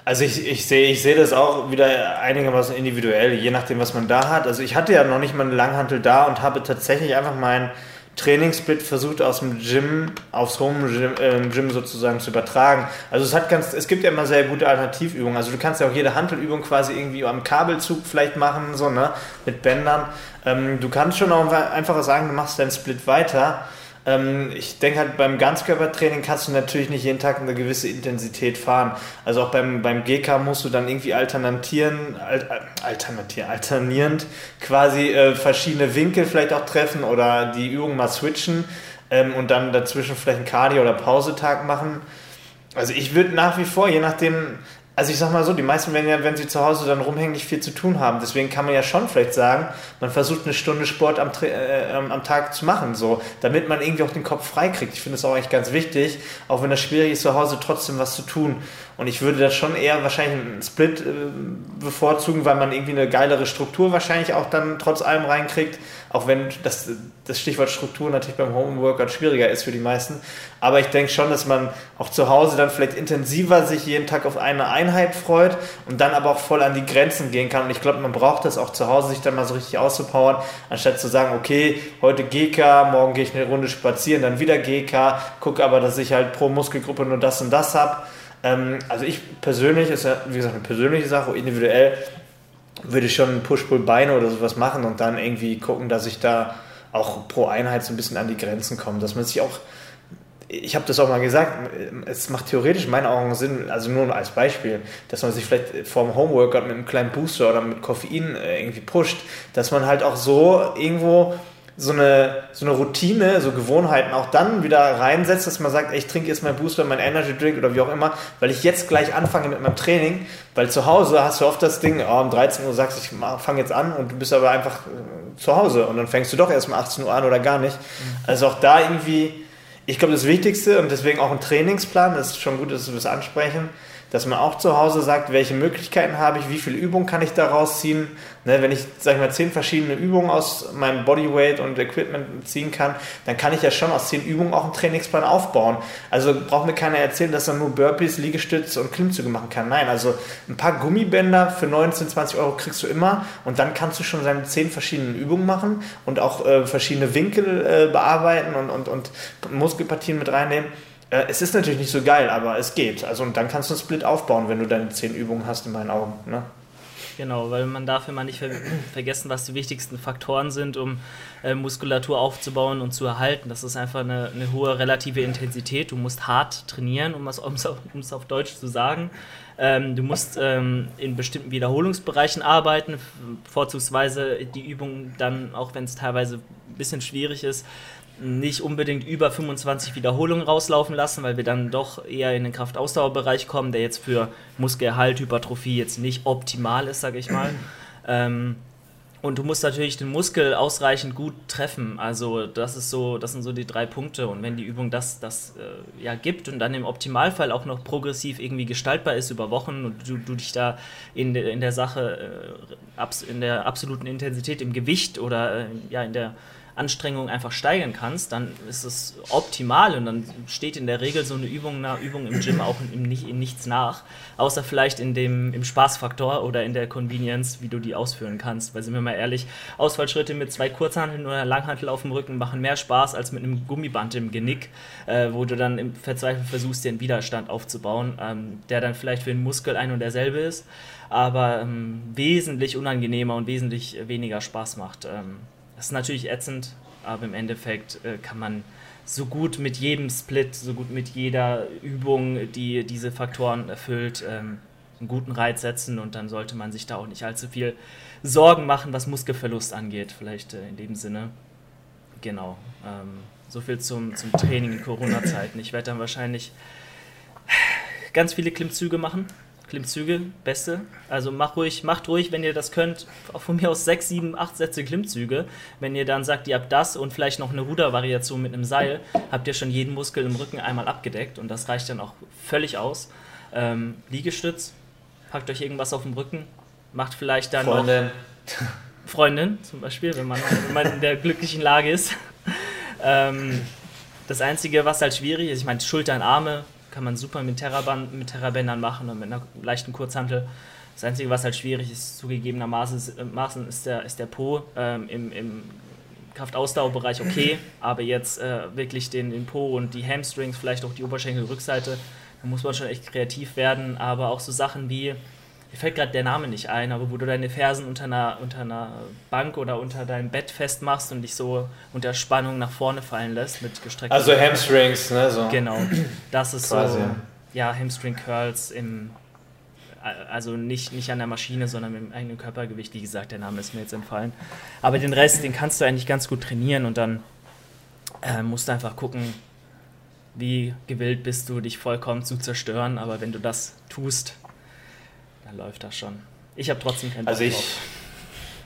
Also ich, ich sehe ich seh das auch wieder einigermaßen individuell, je nachdem, was man da hat. Also ich hatte ja noch nicht mal eine Langhantel da und habe tatsächlich einfach meinen Trainingssplit versucht aus dem Gym aufs Home Gym, äh, Gym, sozusagen zu übertragen. Also es hat ganz, es gibt ja immer sehr gute Alternativübungen. Also du kannst ja auch jede Hantelübung quasi irgendwie am Kabelzug vielleicht machen, so ne, mit Bändern. Ähm, du kannst schon auch einfach sagen, du machst deinen Split weiter. Ähm, ich denke halt, beim Ganzkörpertraining kannst du natürlich nicht jeden Tag eine gewisse Intensität fahren. Also auch beim, beim GK musst du dann irgendwie alternatieren, alternatieren, alternierend quasi äh, verschiedene Winkel vielleicht auch treffen oder die Übung mal switchen ähm, und dann dazwischen vielleicht einen Cardio- oder Pausetag machen. Also ich würde nach wie vor, je nachdem, also ich sag mal so, die meisten werden ja, wenn sie zu Hause dann rumhängen, nicht viel zu tun haben. Deswegen kann man ja schon vielleicht sagen, man versucht eine Stunde Sport am, äh, am Tag zu machen, so, damit man irgendwie auch den Kopf frei kriegt. Ich finde es auch eigentlich ganz wichtig, auch wenn das schwierig ist, zu Hause trotzdem was zu tun. Und ich würde das schon eher wahrscheinlich einen Split äh, bevorzugen, weil man irgendwie eine geilere Struktur wahrscheinlich auch dann trotz allem reinkriegt. Auch wenn das, das Stichwort Struktur natürlich beim Homeworkout schwieriger ist für die meisten. Aber ich denke schon, dass man auch zu Hause dann vielleicht intensiver sich jeden Tag auf eine Einheit freut und dann aber auch voll an die Grenzen gehen kann. Und ich glaube, man braucht das auch zu Hause, sich dann mal so richtig auszupowern, anstatt zu sagen, okay, heute GK, morgen gehe ich eine Runde spazieren, dann wieder GK, gucke aber, dass ich halt pro Muskelgruppe nur das und das habe ähm, also ich persönlich, ist ja wie gesagt eine persönliche Sache, individuell würde ich schon Push-Pull-Beine oder sowas machen und dann irgendwie gucken, dass ich da auch pro Einheit so ein bisschen an die Grenzen komme, dass man sich auch ich habe das auch mal gesagt, es macht theoretisch in meinen Augen Sinn, also nur als Beispiel, dass man sich vielleicht vorm Homeworkout mit einem kleinen Booster oder mit Koffein äh, irgendwie pusht, dass man halt auch so irgendwo so eine, so eine Routine, so Gewohnheiten auch dann wieder reinsetzt, dass man sagt, ey, ich trinke jetzt mein Booster, mein Energy Drink oder wie auch immer, weil ich jetzt gleich anfange mit meinem Training, weil zu Hause hast du oft das Ding, oh, um 13 Uhr sagst du, ich fange jetzt an und du bist aber einfach äh, zu Hause und dann fängst du doch erst um 18 Uhr an oder gar nicht. Mhm. Also auch da irgendwie, ich glaube, das Wichtigste und deswegen auch ein Trainingsplan, das ist schon gut, dass wir das ansprechen, dass man auch zu Hause sagt, welche Möglichkeiten habe ich, wie viele Übungen kann ich daraus ziehen. Ne, wenn ich, sag ich mal, zehn verschiedene Übungen aus meinem Bodyweight und Equipment ziehen kann, dann kann ich ja schon aus zehn Übungen auch einen Trainingsplan aufbauen. Also braucht mir keiner erzählen, dass er nur Burpees, Liegestütze und Klimmzüge machen kann. Nein, also ein paar Gummibänder für 19, 20 Euro kriegst du immer und dann kannst du schon seine zehn verschiedenen Übungen machen und auch äh, verschiedene Winkel äh, bearbeiten und, und, und Muskelpartien mit reinnehmen. Äh, es ist natürlich nicht so geil, aber es geht. Also und dann kannst du einen Split aufbauen, wenn du deine zehn Übungen hast, in meinen Augen. Ne? Genau, weil man darf immer nicht ver vergessen, was die wichtigsten Faktoren sind, um äh, Muskulatur aufzubauen und zu erhalten. Das ist einfach eine, eine hohe relative Intensität. Du musst hart trainieren, um es um auf Deutsch zu sagen. Ähm, du musst ähm, in bestimmten Wiederholungsbereichen arbeiten, vorzugsweise die Übung dann, auch wenn es teilweise ein bisschen schwierig ist, nicht unbedingt über 25 Wiederholungen rauslaufen lassen, weil wir dann doch eher in den Kraftausdauerbereich kommen, der jetzt für Muskelerhalt, Hypertrophie jetzt nicht optimal ist, sage ich mal. ähm, und du musst natürlich den Muskel ausreichend gut treffen. Also das ist so, das sind so die drei Punkte. Und wenn die Übung das, das äh, ja gibt und dann im Optimalfall auch noch progressiv irgendwie gestaltbar ist über Wochen und du, du dich da in, in der Sache, äh, in der absoluten Intensität im Gewicht oder äh, ja in der Anstrengung einfach steigern kannst, dann ist es optimal und dann steht in der Regel so eine Übung, eine Übung im Gym auch in, in nichts nach, außer vielleicht in dem, im Spaßfaktor oder in der Convenience, wie du die ausführen kannst. Weil sind wir mal ehrlich, Ausfallschritte mit zwei Kurzhanteln oder Langhantel auf dem Rücken machen mehr Spaß als mit einem Gummiband im Genick, äh, wo du dann im Verzweifel versuchst, den Widerstand aufzubauen, ähm, der dann vielleicht für den Muskel ein und derselbe ist, aber ähm, wesentlich unangenehmer und wesentlich weniger Spaß macht. Ähm, das ist natürlich ätzend, aber im Endeffekt äh, kann man so gut mit jedem Split, so gut mit jeder Übung, die diese Faktoren erfüllt, ähm, einen guten Reiz setzen und dann sollte man sich da auch nicht allzu viel Sorgen machen, was Muskelverlust angeht, vielleicht äh, in dem Sinne. Genau. Ähm, so viel zum, zum Training in Corona-Zeiten. Ich werde dann wahrscheinlich ganz viele Klimmzüge machen Klimmzüge, beste. Also mach ruhig, macht ruhig, wenn ihr das könnt, von mir aus sechs, sieben, acht Sätze Klimmzüge. Wenn ihr dann sagt, ihr habt das und vielleicht noch eine Rudervariation mit einem Seil, habt ihr schon jeden Muskel im Rücken einmal abgedeckt und das reicht dann auch völlig aus. Ähm, Liegestütz, packt euch irgendwas auf den Rücken, macht vielleicht dann Freundin. noch Freundin zum Beispiel, wenn man, wenn man in der glücklichen Lage ist. ähm, das Einzige, was halt schwierig ist, ich meine, Schultern, Arme kann man super mit, Terraband, mit Terrabändern machen und mit einer leichten Kurzhantel. Das Einzige, was halt schwierig ist, zugegebenermaßen ist, äh, der, ist der Po ähm, im, im Kraftausdauerbereich okay, aber jetzt äh, wirklich den, den Po und die Hamstrings, vielleicht auch die Oberschenkelrückseite, da muss man schon echt kreativ werden, aber auch so Sachen wie, mir fällt gerade der Name nicht ein, aber wo du deine Fersen unter einer, unter einer Bank oder unter deinem Bett festmachst und dich so unter Spannung nach vorne fallen lässt mit gestreckten Also Hamstrings, ne? So. Genau. Das ist Quasi. so, ja, Hamstring Curls im, also nicht, nicht an der Maschine, sondern mit dem eigenen Körpergewicht. Wie gesagt, der Name ist mir jetzt entfallen. Aber den Rest, den kannst du eigentlich ganz gut trainieren und dann äh, musst du einfach gucken, wie gewillt bist du, dich vollkommen zu zerstören. Aber wenn du das tust, läuft das schon. Ich habe trotzdem keinen Also ich, drauf.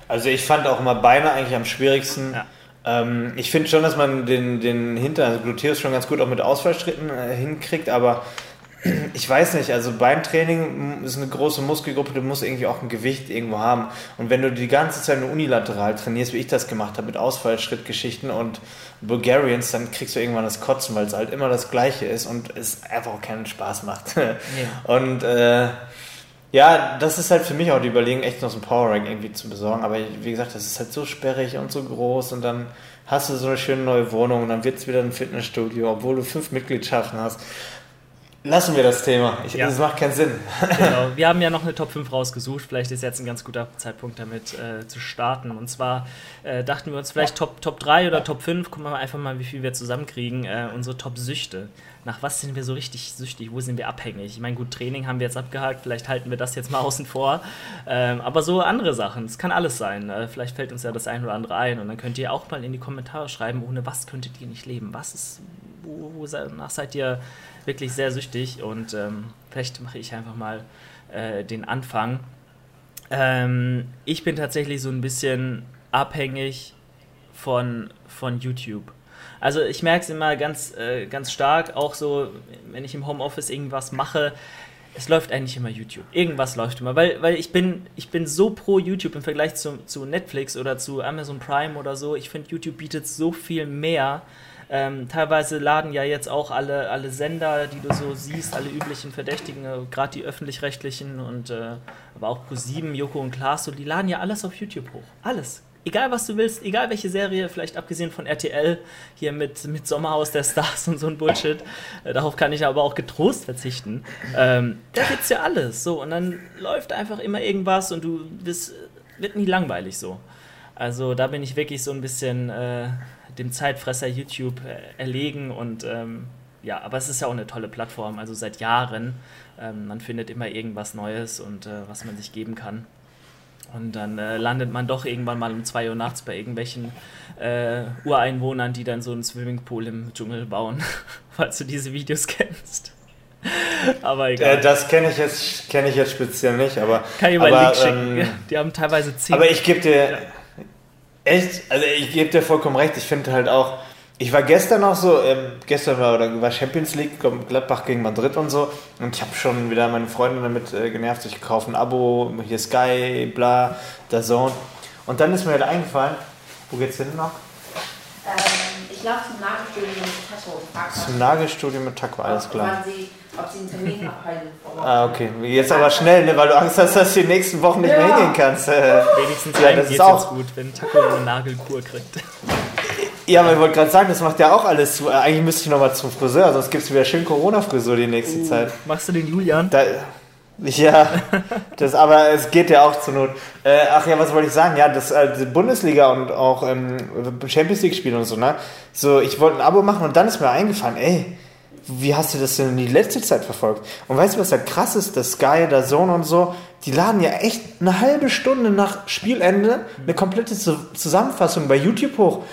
also ich fand auch immer Beine eigentlich am schwierigsten. Ja. Ähm, ich finde schon, dass man den, den Hintern, also Gluteus schon ganz gut auch mit Ausfallschritten äh, hinkriegt, aber ich weiß nicht, also Beintraining ist eine große Muskelgruppe, du musst irgendwie auch ein Gewicht irgendwo haben. Und wenn du die ganze Zeit nur unilateral trainierst, wie ich das gemacht habe, mit Ausfallschrittgeschichten und Bulgarians, dann kriegst du irgendwann das Kotzen, weil es halt immer das Gleiche ist und es einfach auch keinen Spaß macht. Und äh, ja, das ist halt für mich auch die Überlegung, echt noch so ein Power Rank irgendwie zu besorgen. Aber wie gesagt, das ist halt so sperrig und so groß und dann hast du so eine schöne neue Wohnung und dann wird es wieder ein Fitnessstudio, obwohl du fünf Mitgliedschaften hast. Lassen wir das Thema. Ich, Ja. Das macht keinen Sinn. genau. Wir haben ja noch eine Top 5 rausgesucht. Vielleicht ist jetzt ein ganz guter Zeitpunkt damit äh, zu starten. Und zwar äh, dachten wir uns vielleicht Top, Top 3 oder Top 5. Gucken wir mal einfach mal, wie viel wir zusammenkriegen. Äh, unsere Top-Süchte. Nach was sind wir so richtig süchtig? Wo sind wir abhängig? Ich meine, gut, Training haben wir jetzt abgehakt. Vielleicht halten wir das jetzt mal außen vor. Ähm, aber so andere Sachen. Es kann alles sein. Äh, vielleicht fällt uns ja das ein oder andere ein. Und dann könnt ihr auch mal in die Kommentare schreiben, ohne was könntet ihr nicht leben? Was ist, wo, wonach seid ihr wirklich sehr süchtig und ähm, vielleicht mache ich einfach mal äh, den Anfang. Ähm, ich bin tatsächlich so ein bisschen abhängig von, von YouTube. Also ich merke es immer ganz, äh, ganz stark, auch so, wenn ich im Homeoffice irgendwas mache, es läuft eigentlich immer YouTube. Irgendwas läuft immer, weil, weil ich, bin, ich bin so pro YouTube im Vergleich zu, zu Netflix oder zu Amazon Prime oder so. Ich finde, YouTube bietet so viel mehr. Ähm, teilweise laden ja jetzt auch alle, alle Sender, die du so siehst, alle üblichen Verdächtigen, äh, gerade die öffentlich-rechtlichen und äh, aber auch Pro7, Joko und Klaas, so, die laden ja alles auf YouTube hoch. Alles. Egal was du willst, egal welche Serie, vielleicht abgesehen von RTL, hier mit, mit Sommerhaus der Stars und so ein Bullshit. Äh, darauf kann ich aber auch getrost verzichten. Ähm, da gibt's ja alles. So, und dann läuft einfach immer irgendwas und du bist, wird nie langweilig so. Also da bin ich wirklich so ein bisschen äh, dem Zeitfresser YouTube äh, erlegen und ähm, ja, aber es ist ja auch eine tolle Plattform, also seit Jahren. Ähm, man findet immer irgendwas Neues und äh, was man sich geben kann. Und dann äh, landet man doch irgendwann mal um 2 Uhr nachts bei irgendwelchen äh, Ureinwohnern, die dann so einen Swimmingpool im Dschungel bauen, falls du diese Videos kennst. aber egal. Äh, das kenne ich, jetzt- kenn ich jetzt speziell nicht, aber. Kann ich mal aber, Link schicken. ähm, Die haben teilweise 10. Aber ich gebe dir. Echt? Also ich gebe dir vollkommen recht. Ich finde halt auch. Ich war gestern noch so, ähm, gestern war, oder war Champions League, Gladbach gegen Madrid und so. Und ich habe schon wieder meine Freundin damit äh, genervt. Ich kaufe ein Abo, hier Sky, bla, der Zone. Und dann ist mir halt eingefallen, wo geht's hin noch? Ähm, ich laufe zum Nagelstudio mit und frage, Zum Nagelstudio mit Taco, alles klar. Wann sie, ob sie einen Termin abhalten. Ah, okay. Jetzt aber schnell, ne, weil du Angst hast, dass du die nächsten Wochen nicht mehr Ja. hingehen kannst. Äh, Wenigstens Ja, das ist auch- gut, wenn Taco eine Nagelkur kriegt. Ja, aber ich wollte gerade sagen, das macht ja auch alles zu. Äh, Eigentlich müsste ich nochmal zum Friseur, sonst gibt es wieder schön Corona-Frisur die nächste Zeit. Machst du den Julian? Da, ja, das, aber es geht ja auch zur Not. Äh, ach ja, was wollte ich sagen? Ja, das äh, die Bundesliga und auch ähm, Champions League-Spiele und so, ne? So, ich wollte ein Abo machen und dann ist mir eingefallen, ey, wie hast du das denn in die letzte Zeit verfolgt? Und weißt du, was da krass ist? Das Sky, der Zone und so, die laden ja echt eine halbe Stunde nach Spielende eine komplette Zu- Zusammenfassung bei YouTube hoch.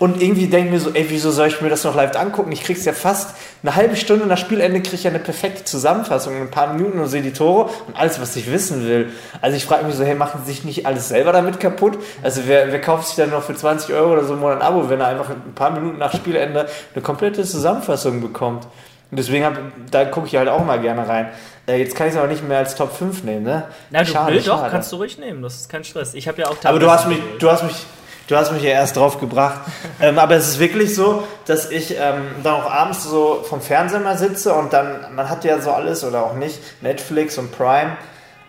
Und irgendwie denke ich mir so, ey, wieso soll ich mir das noch live angucken? Ich krieg's ja fast eine halbe Stunde nach Spielende, kriege ich ja eine perfekte Zusammenfassung in ein paar Minuten und sehe die Tore und alles, was ich wissen will. Also ich frage mich so, hey, machen sie sich nicht alles selber damit kaputt? Also wer, wer kauft sich dann noch für 20 Euro oder so Monat ein Abo, wenn er einfach ein paar Minuten nach Spielende eine komplette Zusammenfassung bekommt? Und deswegen, hab, da gucke ich halt auch mal gerne rein. Äh, jetzt kann ich es aber nicht mehr als Top 5 nehmen, ne? Na, du schade, willst doch, kannst du ruhig nehmen, das ist kein Stress. Ich habe ja auch Aber du hast mich, du hast mich Du hast mich ja erst drauf gebracht. ähm, aber es ist wirklich so, dass ich ähm, dann auch abends so vom Fernseher mal sitze und dann, man hat ja so alles oder auch nicht, Netflix und Prime.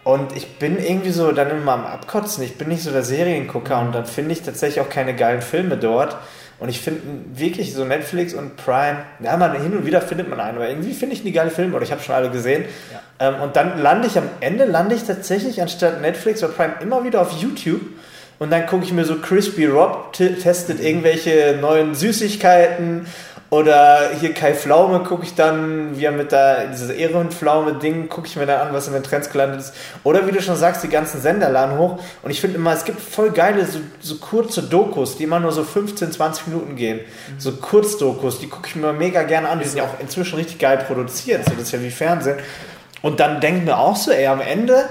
Und ich bin irgendwie so dann immer am Abkotzen. Ich bin nicht so der Seriengucker und dann finde ich tatsächlich auch keine geilen Filme dort. Und ich finde wirklich so Netflix und Prime, ja, man hin und wieder findet man einen, aber irgendwie finde ich die geile Filme oder ich habe schon alle gesehen. Ja. Ähm, und dann lande ich am Ende, lande ich tatsächlich anstatt Netflix oder Prime immer wieder auf YouTube und dann gucke ich mir so Crispy Rob testet irgendwelche neuen Süßigkeiten oder hier Kai Pflaume gucke ich dann, wie er mit da, dieses Ehrenpflaume-Ding, gucke ich mir dann an, was in den Trends gelandet ist. Oder wie du schon sagst, die ganzen Sender laden hoch. Und ich finde immer, es gibt voll geile, so, so, kurze Dokus, die immer nur so 15, 20 Minuten gehen. Mhm. So Kurzdokus, die gucke ich mir mega gerne an. Die sind ja auch inzwischen richtig geil produziert. So, das ist ja wie Fernsehen. Und dann denken wir auch so, ey, am Ende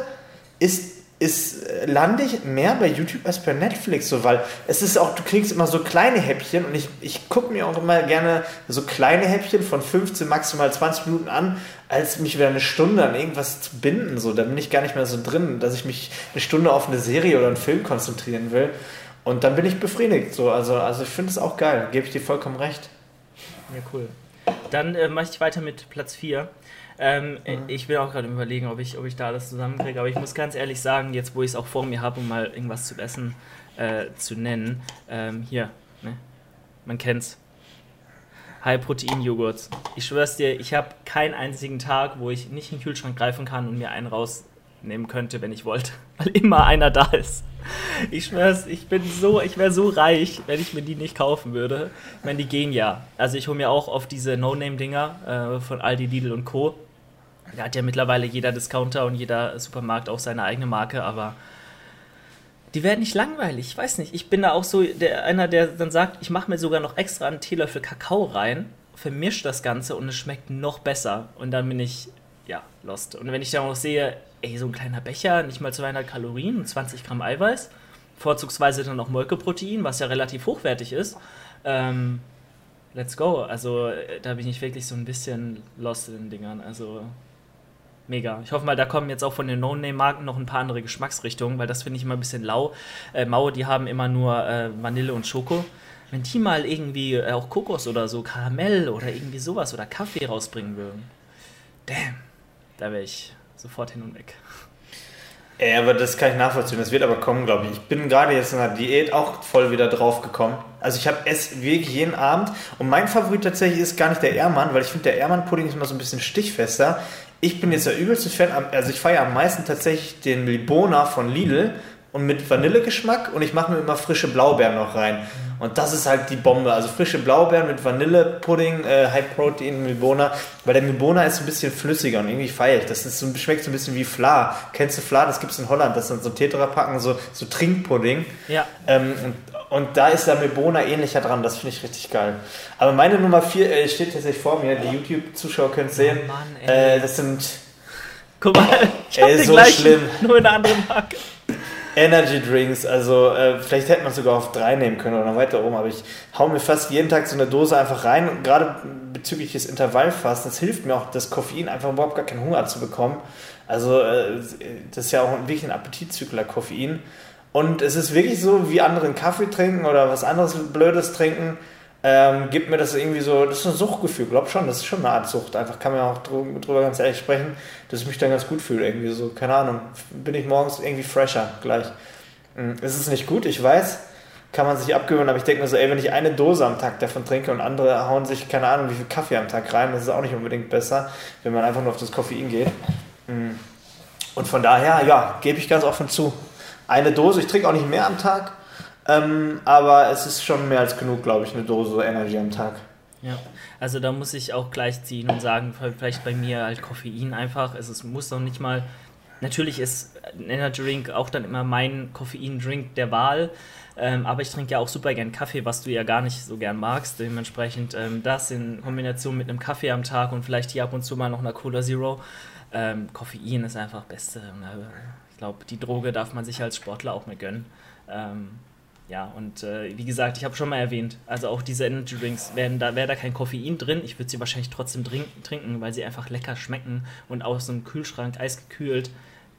ist ist, äh, lande ich mehr bei YouTube als bei Netflix, so, weil es ist auch, du kriegst immer so kleine Häppchen und ich, ich gucke mir auch immer gerne so kleine Häppchen von 15, maximal 20 Minuten an, als mich wieder eine Stunde an irgendwas zu binden, so, da bin ich gar nicht mehr so drin, dass ich mich eine Stunde auf eine Serie oder einen Film konzentrieren will und dann bin ich befriedigt, so, also, also ich finde es auch geil, gebe ich dir vollkommen recht. Ja, cool. Dann äh, mache ich weiter mit Platz 4. Ähm, mhm. Ich bin auch gerade überlegen, ob ich, ob ich da alles zusammenkriege, aber ich muss ganz ehrlich sagen, jetzt wo ich es auch vor mir habe, um mal irgendwas zu essen äh, zu nennen, ähm, hier, ne? man kennt's. High-Protein-Joghurt. Ich schwör's dir, ich habe keinen einzigen Tag, wo ich nicht in den Kühlschrank greifen kann und mir einen rausnehmen könnte, wenn ich wollte, weil immer einer da ist. Ich schwör's, ich bin so, ich wäre so reich, wenn ich mir die nicht kaufen würde. Ich meine, die gehen ja. Also ich hole mir auch auf diese No-Name-Dinger äh, von Aldi, Lidl und Co. Da hat ja mittlerweile jeder Discounter und jeder Supermarkt auch seine eigene Marke, aber die werden nicht langweilig. Ich weiß nicht. Ich bin da auch so der, einer, der dann sagt, ich mache mir sogar noch extra einen Teelöffel Kakao rein, vermische das Ganze und es schmeckt noch besser. Und dann bin ich, ja, lost. Und wenn ich dann noch sehe, ey, so ein kleiner Becher, nicht mal 200 Kalorien und 20 Gramm Eiweiß, vorzugsweise dann noch Molkeprotein, was ja relativ hochwertig ist, ähm, let's go. Also da bin ich wirklich so ein bisschen lost in den Dingern. Also mega. Ich hoffe mal, da kommen jetzt auch von den No-Name-Marken noch ein paar andere Geschmacksrichtungen, weil das finde ich immer ein bisschen lau. Äh, Mau, die haben immer nur äh, Vanille und Schoko. Wenn die mal irgendwie äh, auch Kokos oder so, Karamell oder irgendwie sowas oder Kaffee rausbringen würden, damn, da wäre ich sofort hin und weg. Ja, aber das kann ich nachvollziehen. Das wird aber kommen, glaube ich. Ich bin gerade jetzt in der Diät auch voll wieder drauf gekommen. Also ich habe es wirklich jeden Abend. Und mein Favorit tatsächlich ist gar nicht der Ehrmann, weil ich finde, der Ehrmann-Pudding ist immer so ein bisschen stichfester ich bin jetzt der übelste Fan, also ich feiere am meisten tatsächlich den Milbona von Lidl und mit Vanillegeschmack und ich mache mir immer frische Blaubeeren noch rein. Und das ist halt die Bombe. Also frische Blaubeeren mit Vanillepudding, äh, High Protein Milbona. Weil der Milbona ist ein bisschen flüssiger und irgendwie ich. Das ist so, schmeckt so ein bisschen wie Fla. Kennst du Fla? Das gibt es in Holland. Das sind so Tetra-Packen, so, so Trinkpudding. Ja. Ähm, und, und da ist der Milbona ähnlicher dran. Das finde ich richtig geil. Aber meine Nummer 4 äh, steht tatsächlich vor mir. Die YouTube-Zuschauer können es sehen. Oh Mann, äh, das sind. Guck mal, ich hab den so gleichen, schlimm. nur in einer anderen Marke. Energy Drinks, also äh, vielleicht hätte man sogar auf drei nehmen können oder noch weiter oben, aber ich hau mir fast jeden Tag so eine Dose einfach rein und gerade bezüglich des Intervallfasten, das hilft mir auch, das Koffein einfach überhaupt gar keinen Hunger zu bekommen. Also äh, das ist ja auch wirklich ein Appetitzügler, Koffein. Und es ist wirklich so, wie andere einen Kaffee trinken oder was anderes Blödes trinken ähm, gibt mir das irgendwie so, das ist ein Suchtgefühl, glaub schon, das ist schon eine Art Sucht. Einfach kann man auch drüber ganz ehrlich sprechen, dass ich mich dann ganz gut fühle, irgendwie so, keine Ahnung, bin ich morgens irgendwie fresher gleich. Hm, es ist nicht gut, ich weiß, kann man sich abgewöhnen, aber ich denke mir so, ey, wenn ich eine Dose am Tag davon trinke und andere hauen sich, keine Ahnung, wie viel Kaffee am Tag rein, das ist auch nicht unbedingt besser, wenn man einfach nur auf das Koffein geht. Hm. Und von daher, ja, gebe ich ganz offen zu. Eine Dose, ich trinke auch nicht mehr am Tag, ähm, aber es ist schon mehr als genug, glaube ich, eine Dose Energy am Tag. Ja, also da muss ich auch gleich ziehen und sagen, vielleicht bei mir halt Koffein einfach. Es ist, muss doch nicht mal natürlich ist ein Energy Drink auch dann immer mein Koffein-Drink der Wahl. Ähm, aber ich trinke ja auch super gern Kaffee, was du ja gar nicht so gern magst. Dementsprechend ähm, das in Kombination mit einem Kaffee am Tag und vielleicht hier ab und zu mal noch einer Cola Zero. Ähm, Koffein ist einfach Beste. Äh, ich glaube, die Droge darf man sich als Sportler auch mehr gönnen. Ja, und äh, wie gesagt, ich habe schon mal erwähnt, also auch diese Energy Drinks, wären da, wäre da kein Koffein drin, ich würde sie wahrscheinlich trotzdem trinken, weil sie einfach lecker schmecken und aus einem Kühlschrank eisgekühlt.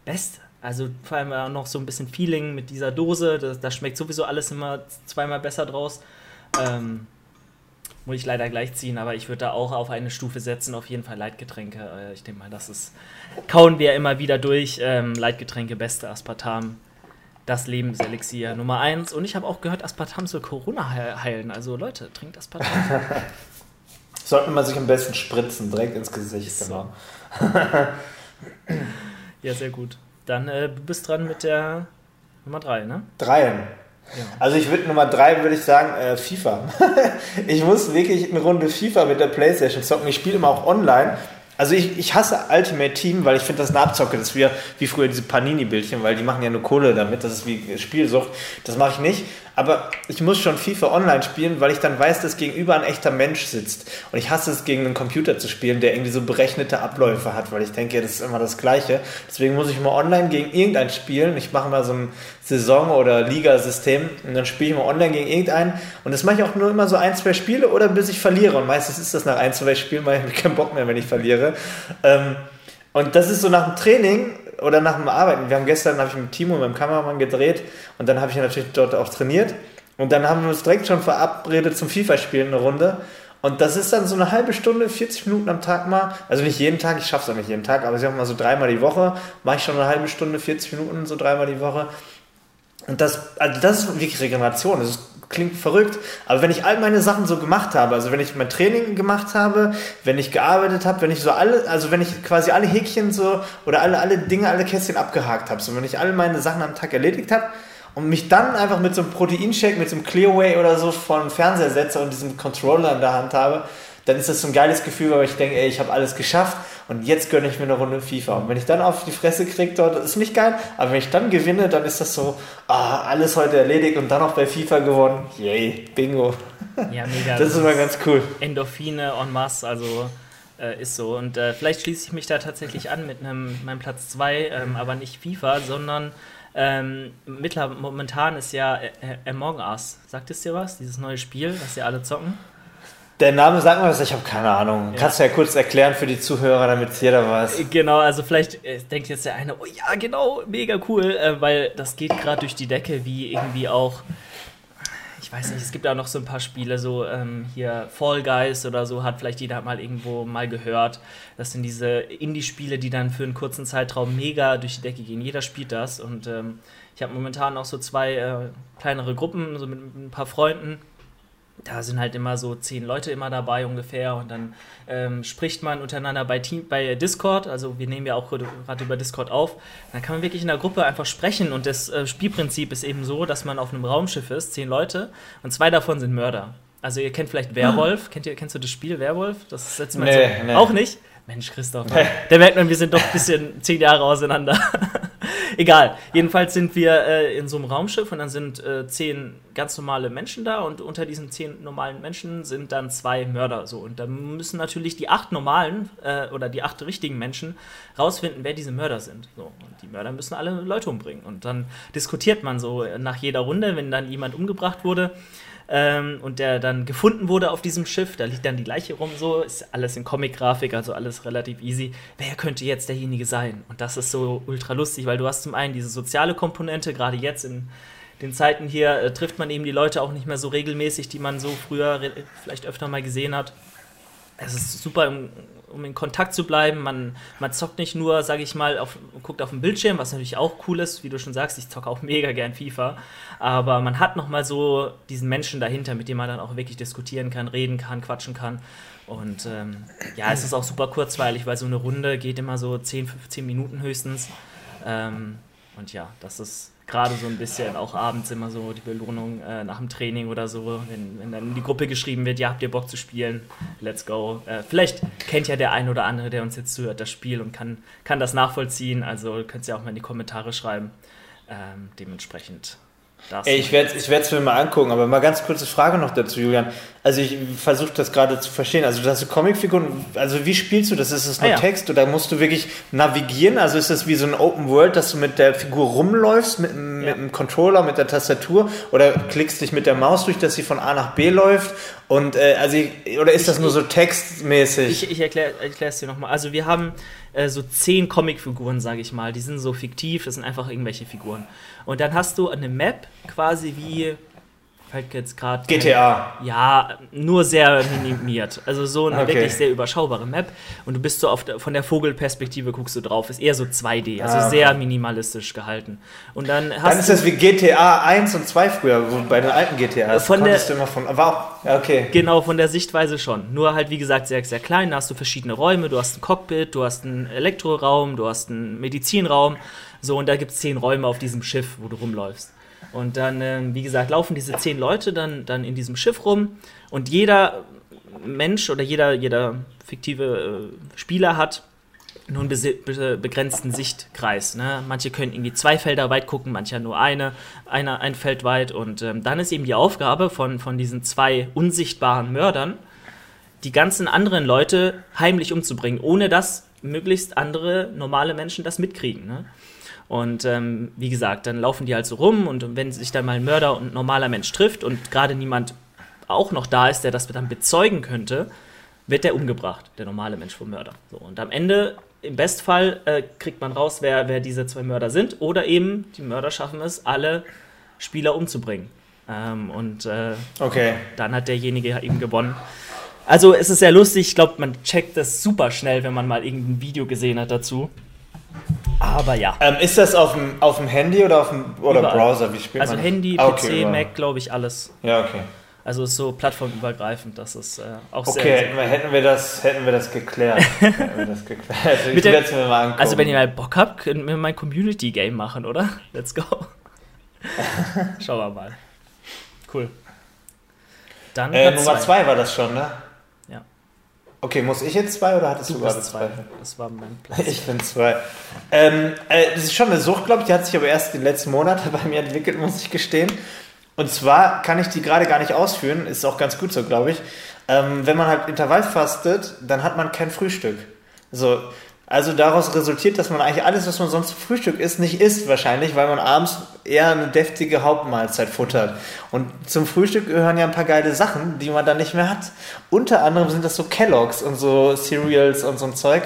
Beste. Also vor allem auch noch so ein bisschen Feeling mit dieser Dose. Da, das schmeckt sowieso alles immer zweimal besser draus. Ähm, muss ich leider gleich ziehen, aber ich würde da auch auf eine Stufe setzen, auf jeden Fall Leitgetränke. Äh, ich denke mal, das ist, kauen wir immer wieder durch. Ähm, Leitgetränke, beste Aspartam, das Lebenselixier Nummer eins. Und ich habe auch gehört, Aspartam soll Corona heilen. Also Leute, trinkt Aspartam. Sollte man sich am besten spritzen, direkt ins Gesicht. Genau. ja, sehr gut. Dann äh, du bist dran mit der Nummer 3, ne? Dreien. Ja. Also ich würde Nummer 3 würde ich sagen äh, FIFA. ich muss wirklich eine Runde FIFA mit der Playstation zocken. Ich spiele immer auch online also ich, ich hasse Ultimate Team, weil ich finde das eine Abzocke. Das ist wie, wie früher diese Panini-Bildchen, weil die machen ja nur Kohle damit. Das ist wie Spielsucht. Das mache ich nicht. Aber ich muss schon FIFA online spielen, weil ich dann weiß, dass gegenüber ein echter Mensch sitzt. Und ich hasse es, gegen einen Computer zu spielen, der irgendwie so berechnete Abläufe hat, weil ich denke, das ist immer das Gleiche. Deswegen muss ich mal online gegen irgendein spielen. Ich mache mal so ein Saison- oder Ligasystem und dann spiele ich mal online gegen irgendeinen. Und das mache ich auch nur immer so ein, zwei Spiele oder bis ich verliere. Und meistens ist das nach ein, zwei Spielen, weil ich keinen Bock mehr, wenn ich verliere. Ähm, und das ist so nach dem Training oder nach dem Arbeiten. Wir haben gestern, habe ich mit Timo, meinem Kameramann gedreht und dann habe ich natürlich dort auch trainiert. Und dann haben wir uns direkt schon verabredet zum FIFA-Spielen eine Runde. Und das ist dann so eine halbe Stunde, 40 Minuten am Tag mal. Also nicht jeden Tag, ich schaffe es auch nicht jeden Tag, aber ich sag mal so dreimal die Woche, mache ich schon eine halbe Stunde, 40 Minuten, so dreimal die Woche. Und das, also das ist wirklich Regeneration. Das klingt verrückt, aber wenn ich all meine Sachen so gemacht habe, also wenn ich mein Training gemacht habe, wenn ich gearbeitet habe, wenn ich so alle, also wenn ich quasi alle Häkchen so oder alle, alle Dinge, alle Kästchen abgehakt habe, so wenn ich alle meine Sachen am Tag erledigt habe und mich dann einfach mit so einem Proteinshake, mit so einem Clearway oder so vor den Fernseher setze und diesen Controller in der Hand habe, dann ist das so ein geiles Gefühl, weil ich denke, ey, ich habe alles geschafft und jetzt gönne ich mir eine Runde FIFA. Und wenn ich dann auf die Fresse kriege dort, ist nicht geil, aber wenn ich dann gewinne, dann ist das so, ah, alles heute erledigt und dann auch bei FIFA gewonnen. Yay, Bingo. Ja, mega. das ist immer ganz cool. Endorphine en masse, also äh, ist so. Und äh, vielleicht schließe ich mich da tatsächlich an mit einem, meinem Platz 2, ähm, aber nicht FIFA, sondern ähm, mittler, momentan ist ja Among Us. Sagt es dir was? Dieses neue Spiel, was ihr alle zocken? Der Name sagt mir was, ich habe keine Ahnung. Ja. Kannst du ja kurz erklären für die Zuhörer, damit jeder weiß. Genau, also vielleicht äh, denkt jetzt der eine, oh ja, genau, mega cool, äh, weil das geht gerade durch die Decke, wie irgendwie auch, ich weiß nicht, es gibt auch noch so ein paar Spiele, so ähm, hier Fall Guys oder so, hat vielleicht jeder mal irgendwo mal gehört. Das sind diese Indie-Spiele, die dann für einen kurzen Zeitraum mega durch die Decke gehen. Jeder spielt das und ähm, ich habe momentan auch so zwei äh, kleinere Gruppen, so mit, mit ein paar Freunden da sind halt immer so zehn Leute immer dabei ungefähr und dann ähm, spricht man untereinander bei, Team, bei Discord, also wir nehmen ja auch gerade über Discord auf, dann kann man wirklich in der Gruppe einfach sprechen und das äh, Spielprinzip ist eben so, dass man auf einem Raumschiff ist, zehn Leute und zwei davon sind Mörder. Also ihr kennt vielleicht Werwolf, kennt ihr, kennst du das Spiel Werwolf? Das setzt man nee, so, nee. auch nicht? Mensch, Christoph, da merkt man, wir sind doch ein bisschen zehn Jahre auseinander. Egal. Jedenfalls sind wir äh, in so einem Raumschiff und dann sind äh, zehn ganz normale Menschen da und unter diesen zehn normalen Menschen sind dann zwei Mörder. So. Und dann müssen natürlich die acht normalen äh, oder die acht richtigen Menschen rausfinden, wer diese Mörder sind. So. Und die Mörder müssen alle Leute umbringen. Und dann diskutiert man so nach jeder Runde, wenn dann jemand umgebracht wurde ähm, und der dann gefunden wurde auf diesem Schiff. Da liegt dann die Leiche rum, so ist alles in Comic-Grafik, also alles relativ easy. Wer könnte jetzt derjenige sein? Und das ist so ultra lustig, weil du hast zum einen diese soziale Komponente, gerade jetzt in den Zeiten hier äh, trifft man eben die Leute auch nicht mehr so regelmäßig, die man so früher vielleicht öfter mal gesehen hat. Es ist super, um in Kontakt zu bleiben. Man, man zockt nicht nur, sage ich mal, auf, guckt auf dem Bildschirm, was natürlich auch cool ist, wie du schon sagst, ich zocke auch mega gern FIFA. Aber man hat nochmal so diesen Menschen dahinter, mit dem man dann auch wirklich diskutieren kann, reden kann, quatschen kann. Und ähm, ja, es ist auch super kurzweilig, weil so eine Runde geht immer so 10, 15 Minuten höchstens. Ähm, und ja, das ist gerade so ein bisschen, auch abends immer so die Belohnung äh, nach dem Training oder so, wenn, wenn dann in die Gruppe geschrieben wird, ja, habt ihr Bock zu spielen, let's go. Äh, vielleicht kennt ja der ein oder andere, der uns jetzt zuhört, das Spiel und kann, kann das nachvollziehen, also könnt ihr auch mal in die Kommentare schreiben. Ähm, dementsprechend das Ey, ich werde es ich mir mal angucken, aber mal ganz kurze Frage noch dazu, Julian. Also ich versuche das gerade zu verstehen. Also du hast Comicfiguren, also wie spielst du das? Ist es nur ah, ja. Text oder musst du wirklich navigieren? Also ist das wie so ein Open World, dass du mit der Figur rumläufst, mit, mit ja. dem Controller, mit der Tastatur oder klickst dich mit der Maus durch, dass sie von A nach B läuft? Und äh, also ich, oder ist das nur so textmäßig? Ich, ich erkläre es dir nochmal. Also wir haben äh, so zehn Comicfiguren, sage ich mal. Die sind so fiktiv, das sind einfach irgendwelche Figuren. Und dann hast du eine Map quasi wie fällt jetzt gerade. GTA. Ja, nur sehr minimiert. Also so eine okay. wirklich sehr überschaubare Map. Und du bist so auf der, von der Vogelperspektive guckst du drauf. Ist eher so 2D, also ah, okay. sehr minimalistisch gehalten. Und dann hast Dann ist das wie GTA 1 und 2 früher, bei den alten GTAs. Von der, du immer von. War ja, okay. Genau, von der Sichtweise schon. Nur halt, wie gesagt, sehr, sehr klein. Da hast du verschiedene Räume. Du hast ein Cockpit, du hast einen Elektroraum, du hast einen Medizinraum. So, und da gibt es zehn Räume auf diesem Schiff, wo du rumläufst. Und dann, äh, wie gesagt, laufen diese zehn Leute dann, dann in diesem Schiff rum und jeder Mensch oder jeder, jeder fiktive äh, Spieler hat nur einen be begrenzten Sichtkreis. Ne? Manche können irgendwie zwei Felder weit gucken, manche nur eine, eine ein Feld weit. Und ähm, dann ist eben die Aufgabe von, von diesen zwei unsichtbaren Mördern, die ganzen anderen Leute heimlich umzubringen, ohne dass möglichst andere normale Menschen das mitkriegen. Ne? Und ähm, wie gesagt, dann laufen die halt so rum und wenn sich dann mal ein Mörder und ein normaler Mensch trifft und gerade niemand auch noch da ist, der das dann bezeugen könnte, wird der umgebracht, der normale Mensch vom Mörder. So, und am Ende, im Bestfall, äh, kriegt man raus, wer, wer diese zwei Mörder sind. Oder eben, die Mörder schaffen es, alle Spieler umzubringen. Ähm, und äh, okay. dann hat derjenige eben gewonnen. Also es ist sehr lustig, ich glaube, man checkt das super schnell, wenn man mal irgendein Video gesehen hat dazu. Aber ja. Ähm, ist das auf dem, auf dem Handy oder auf dem oder Browser? Wie spielt also man? Handy, ah, okay, PC, Mac, glaube ich, alles. Ja, okay. Also ist so plattformübergreifend, das ist äh, auch okay, sehr. Okay, hätten wir das, hätten wir das geklärt. hätten wir das geklärt. Also, ich der, mir mal angucken. also wenn ihr mal Bock habt, können wir mal ein Community-Game machen, oder? Let's go. Schauen wir mal. Cool. Dann äh, Nummer zwei. zwei war das schon, ne? Okay, muss ich jetzt zwei oder hattest du, du gerade zwei? zwei? Das war mein Platz. Ich bin zwei. Ähm, äh, das ist schon eine Sucht, glaube ich, die hat sich aber erst die letzten Monate bei mir entwickelt, muss ich gestehen. Und zwar kann ich die gerade gar nicht ausführen, ist auch ganz gut so, glaube ich. Ähm, wenn man halt Intervall fastet, dann hat man kein Frühstück. So, also daraus resultiert, dass man eigentlich alles, was man sonst zum Frühstück isst, nicht isst wahrscheinlich, weil man abends eher eine deftige Hauptmahlzeit futtert. Und zum Frühstück gehören ja ein paar geile Sachen, die man dann nicht mehr hat. Unter anderem sind das so Kelloggs und so Cereals und so ein Zeug.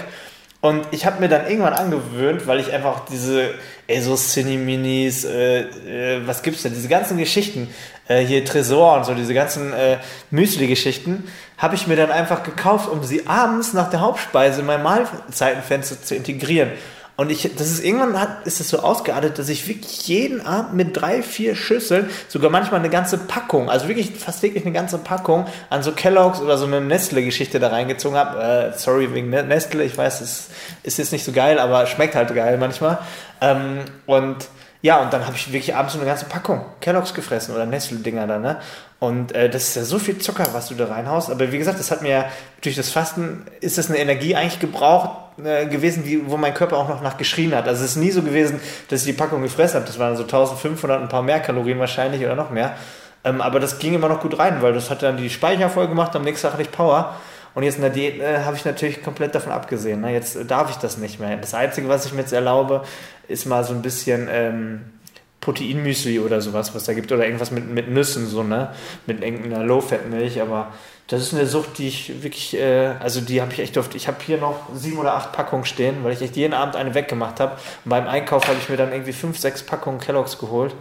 Und ich habe mir dann irgendwann angewöhnt, weil ich einfach diese, ey, so Cine-Minis, äh, äh, was gibt's denn, diese ganzen Geschichten, äh, hier Tresor und so, diese ganzen äh, Müsli-Geschichten, habe ich mir dann einfach gekauft, um sie abends nach der Hauptspeise in mein Mahlzeitenfenster zu integrieren. Und ich, das ist irgendwann hat, ist es so ausgeartet, dass ich wirklich jeden Abend mit drei, vier Schüsseln, sogar manchmal eine ganze Packung, also wirklich fast täglich eine ganze Packung an so Kelloggs oder so eine Nestle-Geschichte da reingezogen habe. Äh, sorry wegen Nestle, ich weiß, es ist jetzt nicht so geil, aber schmeckt halt geil manchmal. Ähm, und ja, und dann habe ich wirklich abends so eine ganze Packung Kelloggs gefressen oder Nestle-Dinger da, ne? Und äh, das ist ja so viel Zucker, was du da reinhaust. Aber wie gesagt, das hat mir durch das Fasten, ist das eine Energie eigentlich gebraucht äh, gewesen, die, wo mein Körper auch noch nach geschrien hat. Also es ist nie so gewesen, dass ich die Packung gefressen habe. Das waren so 1500, ein paar mehr Kalorien wahrscheinlich oder noch mehr. Ähm, aber das ging immer noch gut rein, weil das hat dann die Speicher voll gemacht, am nächsten Tag hatte ich Power. Und jetzt in der Diät äh, habe ich natürlich komplett davon abgesehen. Ne? Jetzt darf ich das nicht mehr. Das Einzige, was ich mir jetzt erlaube, ist mal so ein bisschen ähm, Proteinmüsli oder sowas, was da gibt. Oder irgendwas mit, mit Nüssen, so, ne? Mit irgendeiner Low-Fat-Milch. Aber das ist eine Sucht, die ich wirklich, äh, also die habe ich echt oft. Ich habe hier noch sieben oder acht Packungen stehen, weil ich echt jeden Abend eine weggemacht habe. Und beim Einkauf habe ich mir dann irgendwie fünf, sechs Packungen Kelloggs geholt.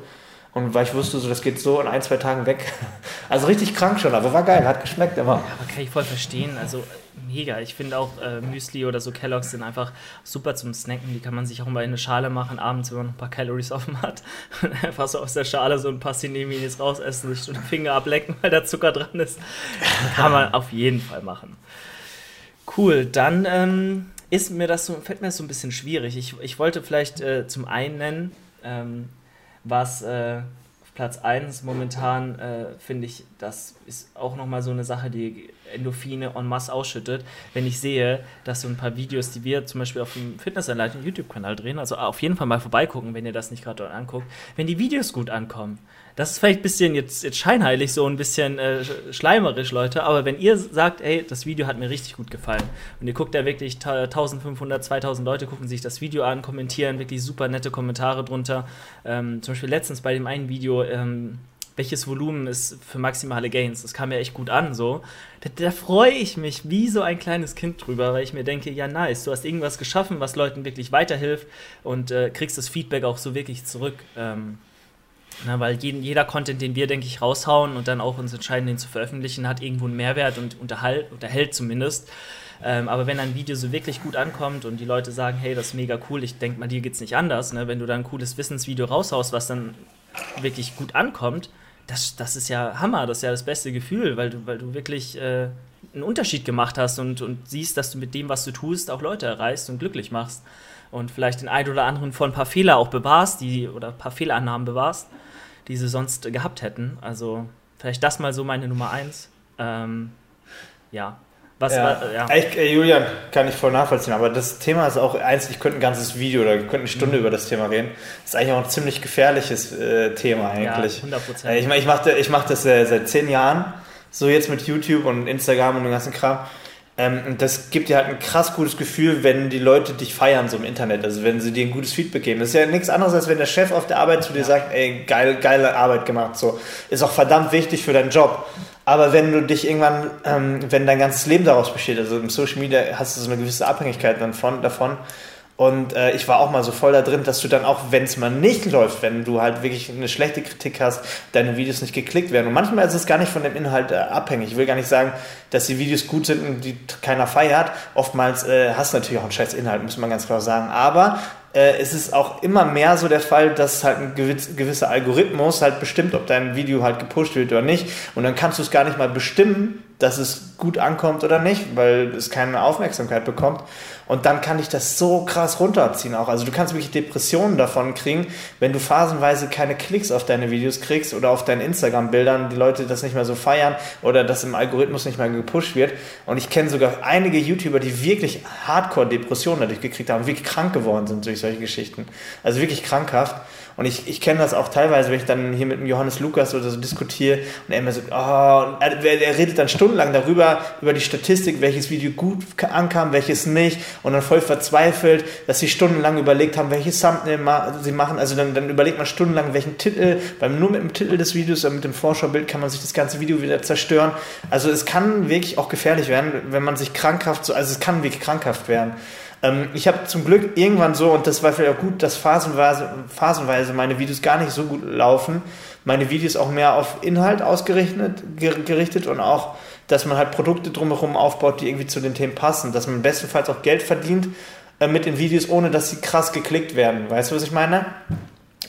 Und weil ich wusste, so das geht so in ein, zwei Tagen weg. Also richtig krank schon, aber war geil, hat geschmeckt immer. Ja, aber kann ich voll verstehen. Also mega. Ich finde auch äh, Müsli oder so Kelloggs sind einfach super zum Snacken. Die kann man sich auch mal in eine Schale machen, abends, wenn man noch ein paar Calories offen hat. Einfach so aus der Schale so ein paar Cineminis rausessen, sich so den Finger ablecken, weil da Zucker dran ist. Kann man auf jeden Fall machen. Cool, dann ähm, ist mir das so, fällt mir das so ein bisschen schwierig. Ich, ich wollte vielleicht äh, zum einen nennen, ähm, was äh, Platz 1 momentan, äh, finde ich, das ist auch nochmal so eine Sache, die Endorphine en masse ausschüttet. Wenn ich sehe, dass so ein paar Videos, die wir zum Beispiel auf dem Fitnessanleitung YouTube-Kanal drehen, also auf jeden Fall mal vorbeigucken, wenn ihr das nicht gerade dort anguckt, wenn die Videos gut ankommen, das ist vielleicht ein bisschen jetzt, jetzt scheinheilig, so ein bisschen äh, schleimerisch, Leute. Aber wenn ihr sagt, ey, das Video hat mir richtig gut gefallen und ihr guckt da wirklich 1500, 2000 Leute gucken sich das Video an, kommentieren wirklich super nette Kommentare drunter. Ähm, zum Beispiel letztens bei dem einen Video, ähm, welches Volumen ist für maximale Gains. Das kam mir echt gut an, so. Da, da freue ich mich wie so ein kleines Kind drüber, weil ich mir denke, ja, nice, du hast irgendwas geschaffen, was Leuten wirklich weiterhilft und äh, kriegst das Feedback auch so wirklich zurück. Ähm, na, weil jeden, jeder Content, den wir, denke ich, raushauen und dann auch uns entscheiden, den zu veröffentlichen, hat irgendwo einen Mehrwert und unterhalt, unterhält zumindest. Ähm, aber wenn ein Video so wirklich gut ankommt und die Leute sagen, hey, das ist mega cool, ich denke mal, dir geht es nicht anders, ne? wenn du da ein cooles Wissensvideo raushaust, was dann wirklich gut ankommt, das, das ist ja Hammer, das ist ja das beste Gefühl, weil du, weil du wirklich äh, einen Unterschied gemacht hast und, und siehst, dass du mit dem, was du tust, auch Leute erreichst und glücklich machst. Und vielleicht den einen oder anderen von ein paar Fehler auch bewahrst, die, oder ein paar Fehlannahmen bewahrst die sie sonst gehabt hätten. Also vielleicht das mal so meine Nummer eins. Ähm, ja. Was ja. War, ja. Ich, Julian, kann ich voll nachvollziehen, aber das Thema ist auch eins, ich könnte ein ganzes Video oder ich könnte eine Stunde mhm. über das Thema reden. Das ist eigentlich auch ein ziemlich gefährliches äh, Thema eigentlich. Ja, 100 äh, Ich meine, ich mache ich mach das äh, seit zehn Jahren, so jetzt mit YouTube und Instagram und dem ganzen Kram. Ähm, das gibt dir halt ein krass gutes Gefühl, wenn die Leute dich feiern, so im Internet. Also wenn sie dir ein gutes Feedback geben. Das ist ja nichts anderes, als wenn der Chef auf der Arbeit zu dir sagt, ey, geil, geile Arbeit gemacht. So. Ist auch verdammt wichtig für deinen Job. Aber wenn du dich irgendwann, ähm, wenn dein ganzes Leben daraus besteht, also im Social Media hast du so eine gewisse Abhängigkeit dann von, davon, und äh, ich war auch mal so voll da drin, dass du dann auch, wenn es mal nicht läuft, wenn du halt wirklich eine schlechte Kritik hast, deine Videos nicht geklickt werden. Und manchmal ist es gar nicht von dem Inhalt äh, abhängig. Ich will gar nicht sagen, dass die Videos gut sind und die keiner feiert. Oftmals äh, hast du natürlich auch einen scheiß Inhalt, muss man ganz klar sagen. Aber äh, es ist auch immer mehr so der Fall, dass halt ein gewisser Algorithmus halt bestimmt, ob dein Video halt gepusht wird oder nicht. Und dann kannst du es gar nicht mal bestimmen, dass es gut ankommt oder nicht, weil es keine Aufmerksamkeit bekommt. Und dann kann ich das so krass runterziehen auch. Also du kannst wirklich Depressionen davon kriegen, wenn du phasenweise keine Klicks auf deine Videos kriegst oder auf deinen Instagram-Bildern, die Leute das nicht mehr so feiern oder das im Algorithmus nicht mehr gepusht wird. Und ich kenne sogar einige YouTuber, die wirklich Hardcore-Depressionen dadurch gekriegt haben, wirklich krank geworden sind durch solche Geschichten. Also wirklich krankhaft. Und ich, ich kenne das auch teilweise, wenn ich dann hier mit dem Johannes Lukas oder so diskutiere und er immer so, oh, er, er, redet dann stundenlang darüber, über die Statistik, welches Video gut ankam, welches nicht und dann voll verzweifelt, dass sie stundenlang überlegt haben, welches Thumbnail sie machen. Also dann, dann überlegt man stundenlang, welchen Titel, weil nur mit dem Titel des Videos mit dem Vorschaubild kann man sich das ganze Video wieder zerstören. Also es kann wirklich auch gefährlich werden, wenn man sich krankhaft so, also es kann wirklich krankhaft werden. Ähm, ich habe zum Glück irgendwann so, und das war vielleicht auch gut, dass phasenweise, phasenweise meine Videos gar nicht so gut laufen, meine Videos auch mehr auf Inhalt ausgerichtet gerichtet und auch, dass man halt Produkte drumherum aufbaut, die irgendwie zu den Themen passen, dass man bestenfalls auch Geld verdient äh, mit den Videos, ohne dass sie krass geklickt werden. Weißt du, was ich meine?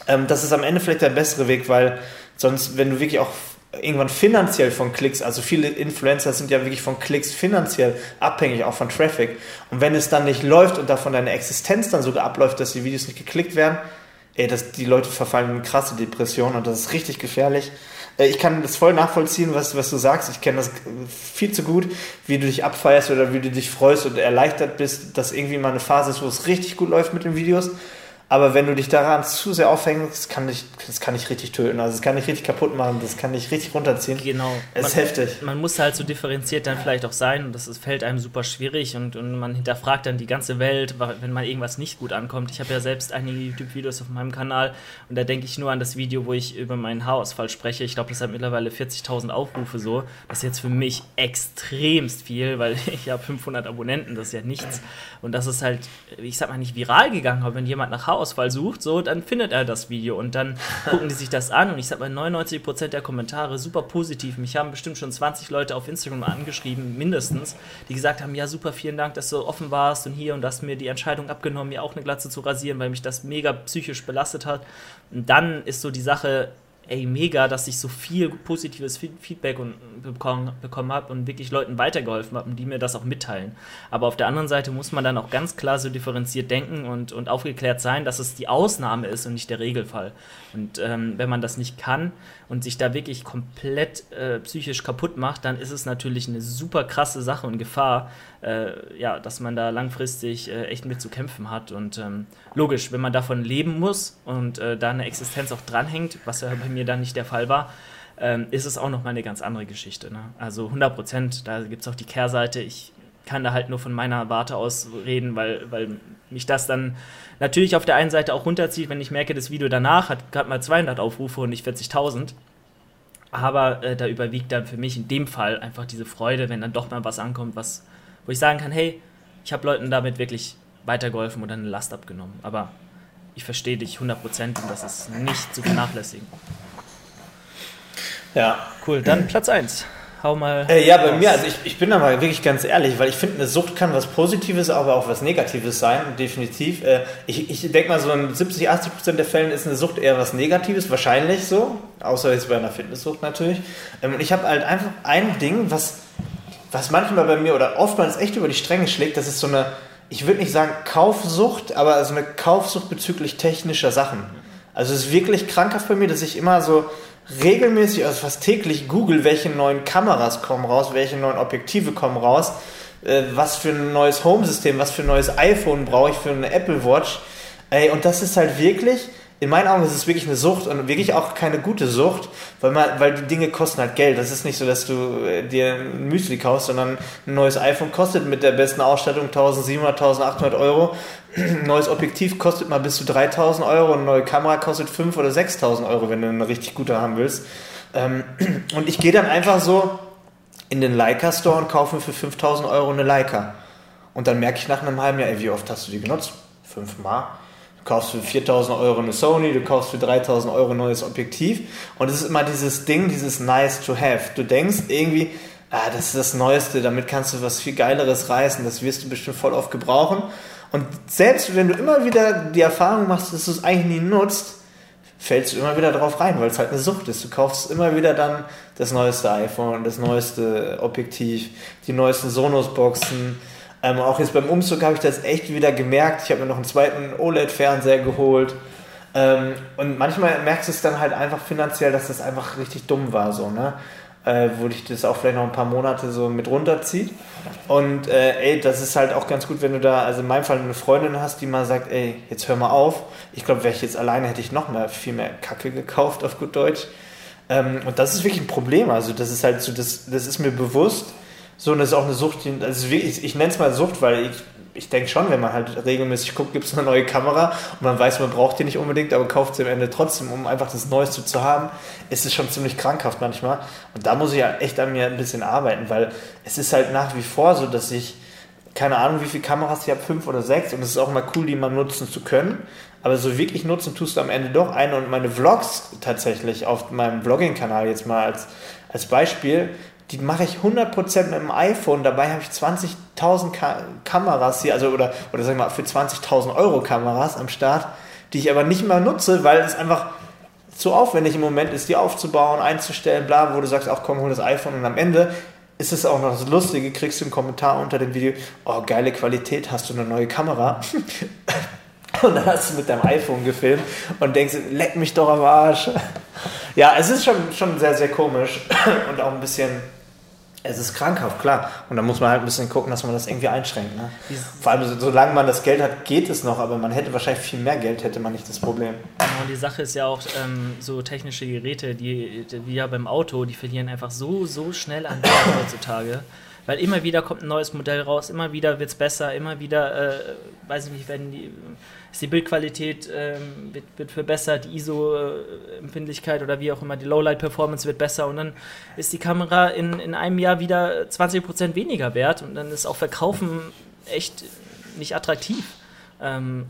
Ähm, das ist am Ende vielleicht der bessere Weg, weil sonst, wenn du wirklich auch irgendwann finanziell von Klicks, also viele Influencer sind ja wirklich von Klicks finanziell abhängig, auch von Traffic. Und wenn es dann nicht läuft und davon deine Existenz dann sogar abläuft, dass die Videos nicht geklickt werden, ey, das, die Leute verfallen in krasse Depressionen und das ist richtig gefährlich. Äh, ich kann das voll nachvollziehen, was, was du sagst. Ich kenne das viel zu gut, wie du dich abfeierst oder wie du dich freust und erleichtert bist, dass irgendwie mal eine Phase ist, wo es richtig gut läuft mit den Videos. Aber wenn du dich daran zu sehr aufhängst, kann dich, das kann dich richtig töten. Also das kann dich richtig kaputt machen, das kann dich richtig runterziehen. Genau. Es man, ist heftig. Man muss halt so differenziert dann vielleicht auch sein und das ist, fällt einem super schwierig und, und man hinterfragt dann die ganze Welt, wenn man irgendwas nicht gut ankommt. Ich habe ja selbst einige YouTube-Videos auf meinem Kanal und da denke ich nur an das Video, wo ich über meinen Haarausfall spreche. Ich glaube, das hat mittlerweile 40.000 Aufrufe so. Das ist jetzt für mich extremst viel, weil ich habe 500 Abonnenten, das ist ja nichts. Und das ist halt, ich sag mal, nicht viral gegangen, aber wenn jemand nach Hause Haarausfall sucht, so, dann findet er das Video und dann gucken die sich das an und ich sag mal, 99% der Kommentare super positiv. Mich haben bestimmt schon 20 Leute auf Instagram angeschrieben, mindestens, die gesagt haben, ja super, vielen Dank, dass du offen warst und hier und hast mir die Entscheidung abgenommen, mir auch eine Glatze zu rasieren, weil mich das mega psychisch belastet hat. Und dann ist so die Sache, ey, mega, dass ich so viel positives Feedback und, bekommen, bekommen habe und wirklich Leuten weitergeholfen habe und die mir das auch mitteilen. Aber auf der anderen Seite muss man dann auch ganz klar so differenziert denken und, und aufgeklärt sein, dass es die Ausnahme ist und nicht der Regelfall. Und ähm, wenn man das nicht kann und sich da wirklich komplett äh, psychisch kaputt macht, dann ist es natürlich eine super krasse Sache und Gefahr, äh, ja, dass man da langfristig äh, echt mit zu kämpfen hat. Und ähm, logisch, wenn man davon leben muss und äh, da eine Existenz auch dranhängt, was ja bei mir dann nicht der Fall war, ähm, ist es auch nochmal eine ganz andere Geschichte. Ne? Also 100 Prozent, da gibt es auch die Kehrseite. Ich kann da halt nur von meiner Warte aus reden, weil, weil mich das dann natürlich auf der einen Seite auch runterzieht, wenn ich merke, das Video danach hat gerade mal 200 Aufrufe und nicht 40.000. Aber äh, da überwiegt dann für mich in dem Fall einfach diese Freude, wenn dann doch mal was ankommt, was, wo ich sagen kann, hey, ich habe Leuten damit wirklich weitergeholfen oder eine Last abgenommen. Aber ich verstehe dich 100% und das ist nicht zu vernachlässigen. Ja. Cool, dann Platz 1. Hau mal. Äh, ja, bei mir, also ich, ich bin da mal wirklich ganz ehrlich, weil ich finde, eine Sucht kann was Positives, aber auch was Negatives sein, definitiv. Äh, ich ich denke mal, so in 70, 80 Prozent der Fällen ist eine Sucht eher was Negatives, wahrscheinlich so, außer jetzt bei einer Fitnesssucht natürlich. Ähm, und ich habe halt einfach ein Ding, was, was manchmal bei mir oder oftmals echt über die Stränge schlägt, das ist so eine, ich würde nicht sagen Kaufsucht, aber so eine Kaufsucht bezüglich technischer Sachen. Also es ist wirklich krankhaft bei mir, dass ich immer so regelmäßig, also fast täglich google, welche neuen Kameras kommen raus, welche neuen Objektive kommen raus, äh, was für ein neues Home-System, was für ein neues iPhone brauche ich für eine Apple Watch. Ey, und das ist halt wirklich, in meinen Augen ist es wirklich eine Sucht und wirklich auch keine gute Sucht, weil, man, weil die Dinge kosten halt Geld. Das ist nicht so, dass du äh, dir ein Müsli kaufst, sondern ein neues iPhone kostet mit der besten Ausstattung 1700, 1800 Euro. Ein neues Objektiv kostet mal bis zu 3000 Euro eine neue Kamera kostet 5 oder 6000 Euro, wenn du eine richtig gute haben willst. Ähm, und ich gehe dann einfach so in den Leica Store und kaufe für 5000 Euro eine Leica. Und dann merke ich nach einem halben Jahr, ey, wie oft hast du die genutzt? Fünfmal kaufst für 4000 Euro eine Sony, du kaufst für 3000 Euro ein neues Objektiv. Und es ist immer dieses Ding, dieses nice to have. Du denkst irgendwie, ah, das ist das Neueste, damit kannst du was viel Geileres reißen, das wirst du bestimmt voll oft gebrauchen. Und selbst wenn du immer wieder die Erfahrung machst, dass du es eigentlich nie nutzt, fällst du immer wieder drauf rein, weil es halt eine Sucht ist. Du kaufst immer wieder dann das neueste iPhone, das neueste Objektiv, die neuesten Sonos-Boxen, ähm, auch jetzt beim Umzug habe ich das echt wieder gemerkt. Ich habe mir noch einen zweiten OLED-Fernseher geholt. Ähm, und manchmal merkst du es dann halt einfach finanziell, dass das einfach richtig dumm war, so, ne? Äh, wo dich das auch vielleicht noch ein paar Monate so mit runterzieht. Und äh, ey, das ist halt auch ganz gut, wenn du da, also in meinem Fall eine Freundin hast, die mal sagt, ey, jetzt hör mal auf. Ich glaube, wäre ich jetzt alleine, hätte ich noch mehr, viel mehr Kacke gekauft, auf gut Deutsch. Ähm, und das ist wirklich ein Problem. Also das ist halt so, das, das ist mir bewusst. So, und das ist auch eine Sucht, also ich, ich nenne es mal Sucht, weil ich, ich denke schon, wenn man halt regelmäßig guckt, gibt es eine neue Kamera und man weiß, man braucht die nicht unbedingt, aber kauft sie am Ende trotzdem, um einfach das Neueste zu haben, ist es schon ziemlich krankhaft manchmal. Und da muss ich ja echt an mir ein bisschen arbeiten, weil es ist halt nach wie vor so, dass ich, keine Ahnung, wie viele Kameras ich habe, fünf oder sechs, und es ist auch mal cool, die mal nutzen zu können. Aber so wirklich nutzen tust du am Ende doch eine und meine Vlogs tatsächlich auf meinem Vlogging-Kanal jetzt mal als, als Beispiel die mache ich 100% mit dem iPhone. Dabei habe ich 20.000 Ka Kameras hier, also oder, oder sag mal für 20.000 Euro Kameras am Start, die ich aber nicht mehr nutze, weil es einfach zu aufwendig im Moment ist, die aufzubauen, einzustellen, bla, wo du sagst, auch komm, hol das iPhone und am Ende ist es auch noch das Lustige, kriegst du einen Kommentar unter dem Video, oh, geile Qualität, hast du eine neue Kamera? und dann hast du mit deinem iPhone gefilmt und denkst, leck mich doch am Arsch. ja, es ist schon, schon sehr, sehr komisch und auch ein bisschen es ist krankhaft, klar. Und da muss man halt ein bisschen gucken, dass man das irgendwie einschränkt. Ne? Vor allem, solange man das Geld hat, geht es noch, aber man hätte wahrscheinlich viel mehr Geld, hätte man nicht das Problem. Genau, und die Sache ist ja auch, ähm, so technische Geräte, die, wie ja beim Auto, die verlieren einfach so, so schnell an Wert heutzutage. Weil immer wieder kommt ein neues Modell raus, immer wieder wird es besser, immer wieder, äh, weiß ich nicht, werden die ist die Bildqualität ähm, wird, wird verbessert, die ISO-Empfindlichkeit oder wie auch immer, die Lowlight-Performance wird besser und dann ist die Kamera in, in einem Jahr wieder 20% weniger wert und dann ist auch Verkaufen echt nicht attraktiv. Ähm,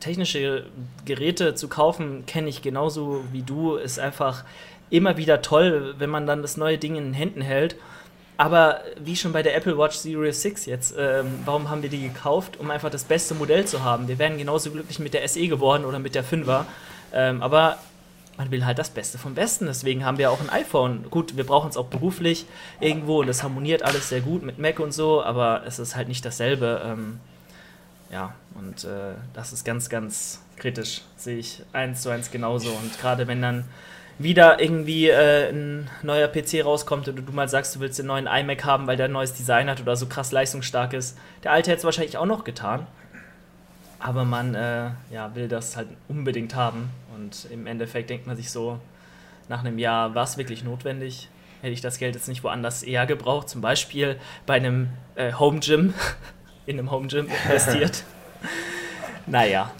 technische Geräte zu kaufen, kenne ich genauso wie du, ist einfach immer wieder toll, wenn man dann das neue Ding in den Händen hält aber wie schon bei der Apple Watch Series 6 jetzt, ähm, warum haben wir die gekauft? Um einfach das beste Modell zu haben. Wir wären genauso glücklich mit der SE geworden oder mit der 5er. Ähm, aber man will halt das Beste vom Besten. Deswegen haben wir auch ein iPhone. Gut, wir brauchen es auch beruflich irgendwo und das harmoniert alles sehr gut mit Mac und so, aber es ist halt nicht dasselbe. Ähm, ja, und äh, das ist ganz, ganz kritisch. Sehe ich eins zu eins genauso. Und gerade wenn dann wieder irgendwie äh, ein neuer PC rauskommt und du mal sagst, du willst den neuen iMac haben, weil der ein neues Design hat oder so krass leistungsstark ist. Der alte hätte es wahrscheinlich auch noch getan. Aber man äh, ja, will das halt unbedingt haben. Und im Endeffekt denkt man sich so, nach einem Jahr war es wirklich notwendig. Hätte ich das Geld jetzt nicht woanders eher gebraucht, zum Beispiel bei einem äh, Home Gym, in einem Home Gym investiert. naja.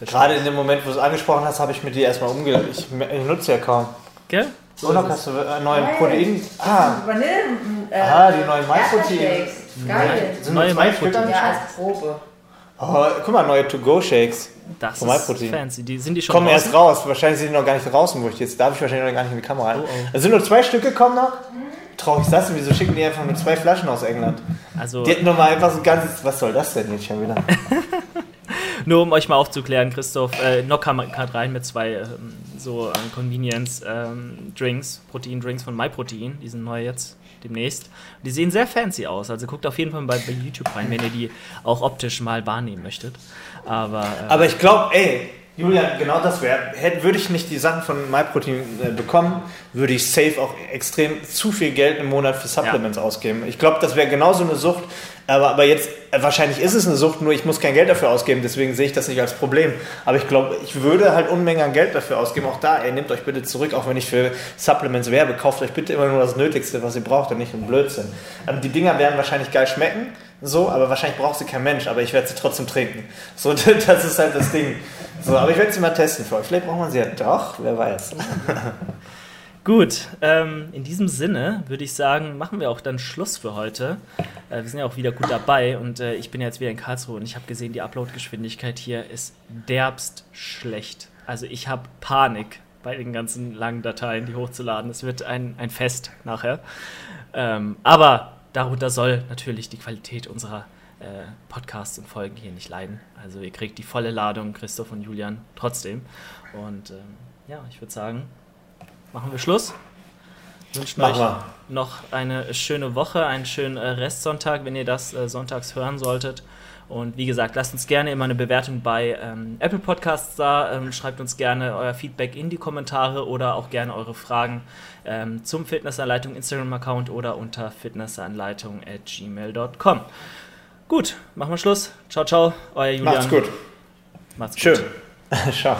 Gerade in dem Moment, wo du es angesprochen hast, habe ich mit dir erstmal umgelegt. Ich, ich nutze ja kaum. Gell? So noch hast du einen neuen Protein. Ah, Vanille. Äh, ah die neuen Maisprotein. Erdbeershakes. Geil. Sind Neue nur zwei Maisprotein. Stück? Ja, als Probe. Oh, guck mal, neue To-Go-Shakes. Das Von ist fancy. Die, sind die schon Kommen draußen? erst raus. Wahrscheinlich sind die noch gar nicht draußen, wo ich jetzt darf ich wahrscheinlich noch gar nicht in die Kamera rein. Oh, oh. Es sind nur zwei Stück gekommen noch. Traurig ist das denn? Wieso schicken die einfach mit zwei Flaschen aus England? Also, Die hätten noch mal einfach so ein ganzes. Was soll das denn jetzt schon wieder? nur um euch mal aufzuklären, Christoph, äh, Nock kam gerade rein mit zwei ähm, so ähm, Convenience-Drinks, Protein-Drinks von MyProtein. Die sind neu jetzt demnächst. Die sehen sehr fancy aus. Also guckt auf jeden Fall bei, bei YouTube rein, wenn ihr die auch optisch mal wahrnehmen möchtet. Aber, äh, Aber ich glaube, ey, Julian, genau das wäre. Würde ich nicht die Sachen von MyProtein äh, bekommen, würde ich safe auch extrem zu viel Geld im Monat für Supplements ausgeben. Ich glaube, das wäre genauso eine Sucht. Aber, aber jetzt, äh, wahrscheinlich ist es eine Sucht, nur ich muss kein Geld dafür ausgeben, deswegen sehe ich das nicht als Problem. Aber ich glaube, ich würde halt Unmengen an Geld dafür ausgeben. Auch da, ey, nehmt euch bitte zurück, auch wenn ich für Supplements werbe, kauft euch bitte immer nur das Nötigste, was ihr braucht und nicht ein Blödsinn. Ähm, die Dinger werden wahrscheinlich geil schmecken, so, aber wahrscheinlich braucht sie kein Mensch, aber ich werde sie trotzdem trinken. So, das ist halt das Ding. So, aber ich werde sie mal testen für euch. Vielleicht braucht man sie ja doch, wer weiß. Gut, ähm, in diesem Sinne würde ich sagen, machen wir auch dann Schluss für heute. Äh, wir sind ja auch wieder gut dabei und äh, ich bin jetzt wieder in Karlsruhe und ich habe gesehen, die Uploadgeschwindigkeit hier ist derbst schlecht. Also ich habe Panik bei den ganzen langen Dateien, die hochzuladen. Es wird ein, ein Fest nachher. Ähm, aber darunter soll natürlich die Qualität unserer äh, Podcasts und Folgen hier nicht leiden. Also ihr kriegt die volle Ladung, Christoph und Julian, trotzdem. Und ähm, ja, ich würde sagen, machen wir Schluss. Wünschen euch wir. noch eine schöne Woche, einen schönen äh, Restsonntag, wenn ihr das äh, sonntags hören solltet. Und wie gesagt, lasst uns gerne immer eine Bewertung bei ähm, Apple Podcasts da. Ähm, schreibt uns gerne euer Feedback in die Kommentare oder auch gerne eure Fragen ähm, zum Fitnessanleitung Instagram-Account oder unter fitnessanleitung at gmail.com. Gut, machen wir Schluss. Ciao, ciao, euer Julian. Macht's gut. Macht's gut. Schön. Ciao.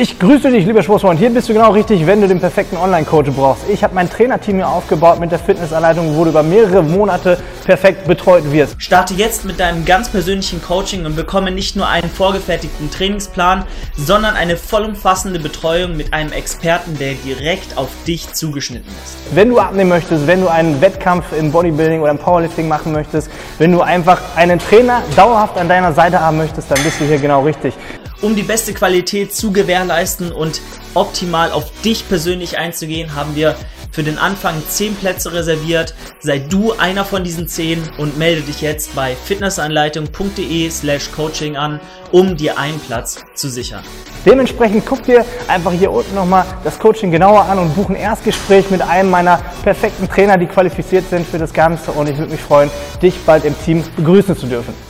Ich grüße dich, lieber Sportsfreund. Hier bist du genau richtig, wenn du den perfekten Online-Coach brauchst. Ich habe mein Trainerteam hier aufgebaut mit der Fitnessanleitung, wo du über mehrere Monate perfekt betreut wirst. Starte jetzt mit deinem ganz persönlichen Coaching und bekomme nicht nur einen vorgefertigten Trainingsplan, sondern eine vollumfassende Betreuung mit einem Experten, der direkt auf dich zugeschnitten ist. Wenn du abnehmen möchtest, wenn du einen Wettkampf im Bodybuilding oder im Powerlifting machen möchtest, wenn du einfach einen Trainer dauerhaft an deiner Seite haben möchtest, dann bist du hier genau richtig. Um die beste Qualität zu gewährleisten und optimal auf dich persönlich einzugehen, haben wir für den Anfang 10 Plätze reserviert. Sei du einer von diesen 10 und melde dich jetzt bei fitnessanleitung.de slash coaching an, um dir einen Platz zu sichern. Dementsprechend guck dir einfach hier unten nochmal das Coaching genauer an und buch ein Erstgespräch mit einem meiner perfekten Trainer, die qualifiziert sind für das Ganze. Und ich würde mich freuen, dich bald im Team begrüßen zu dürfen.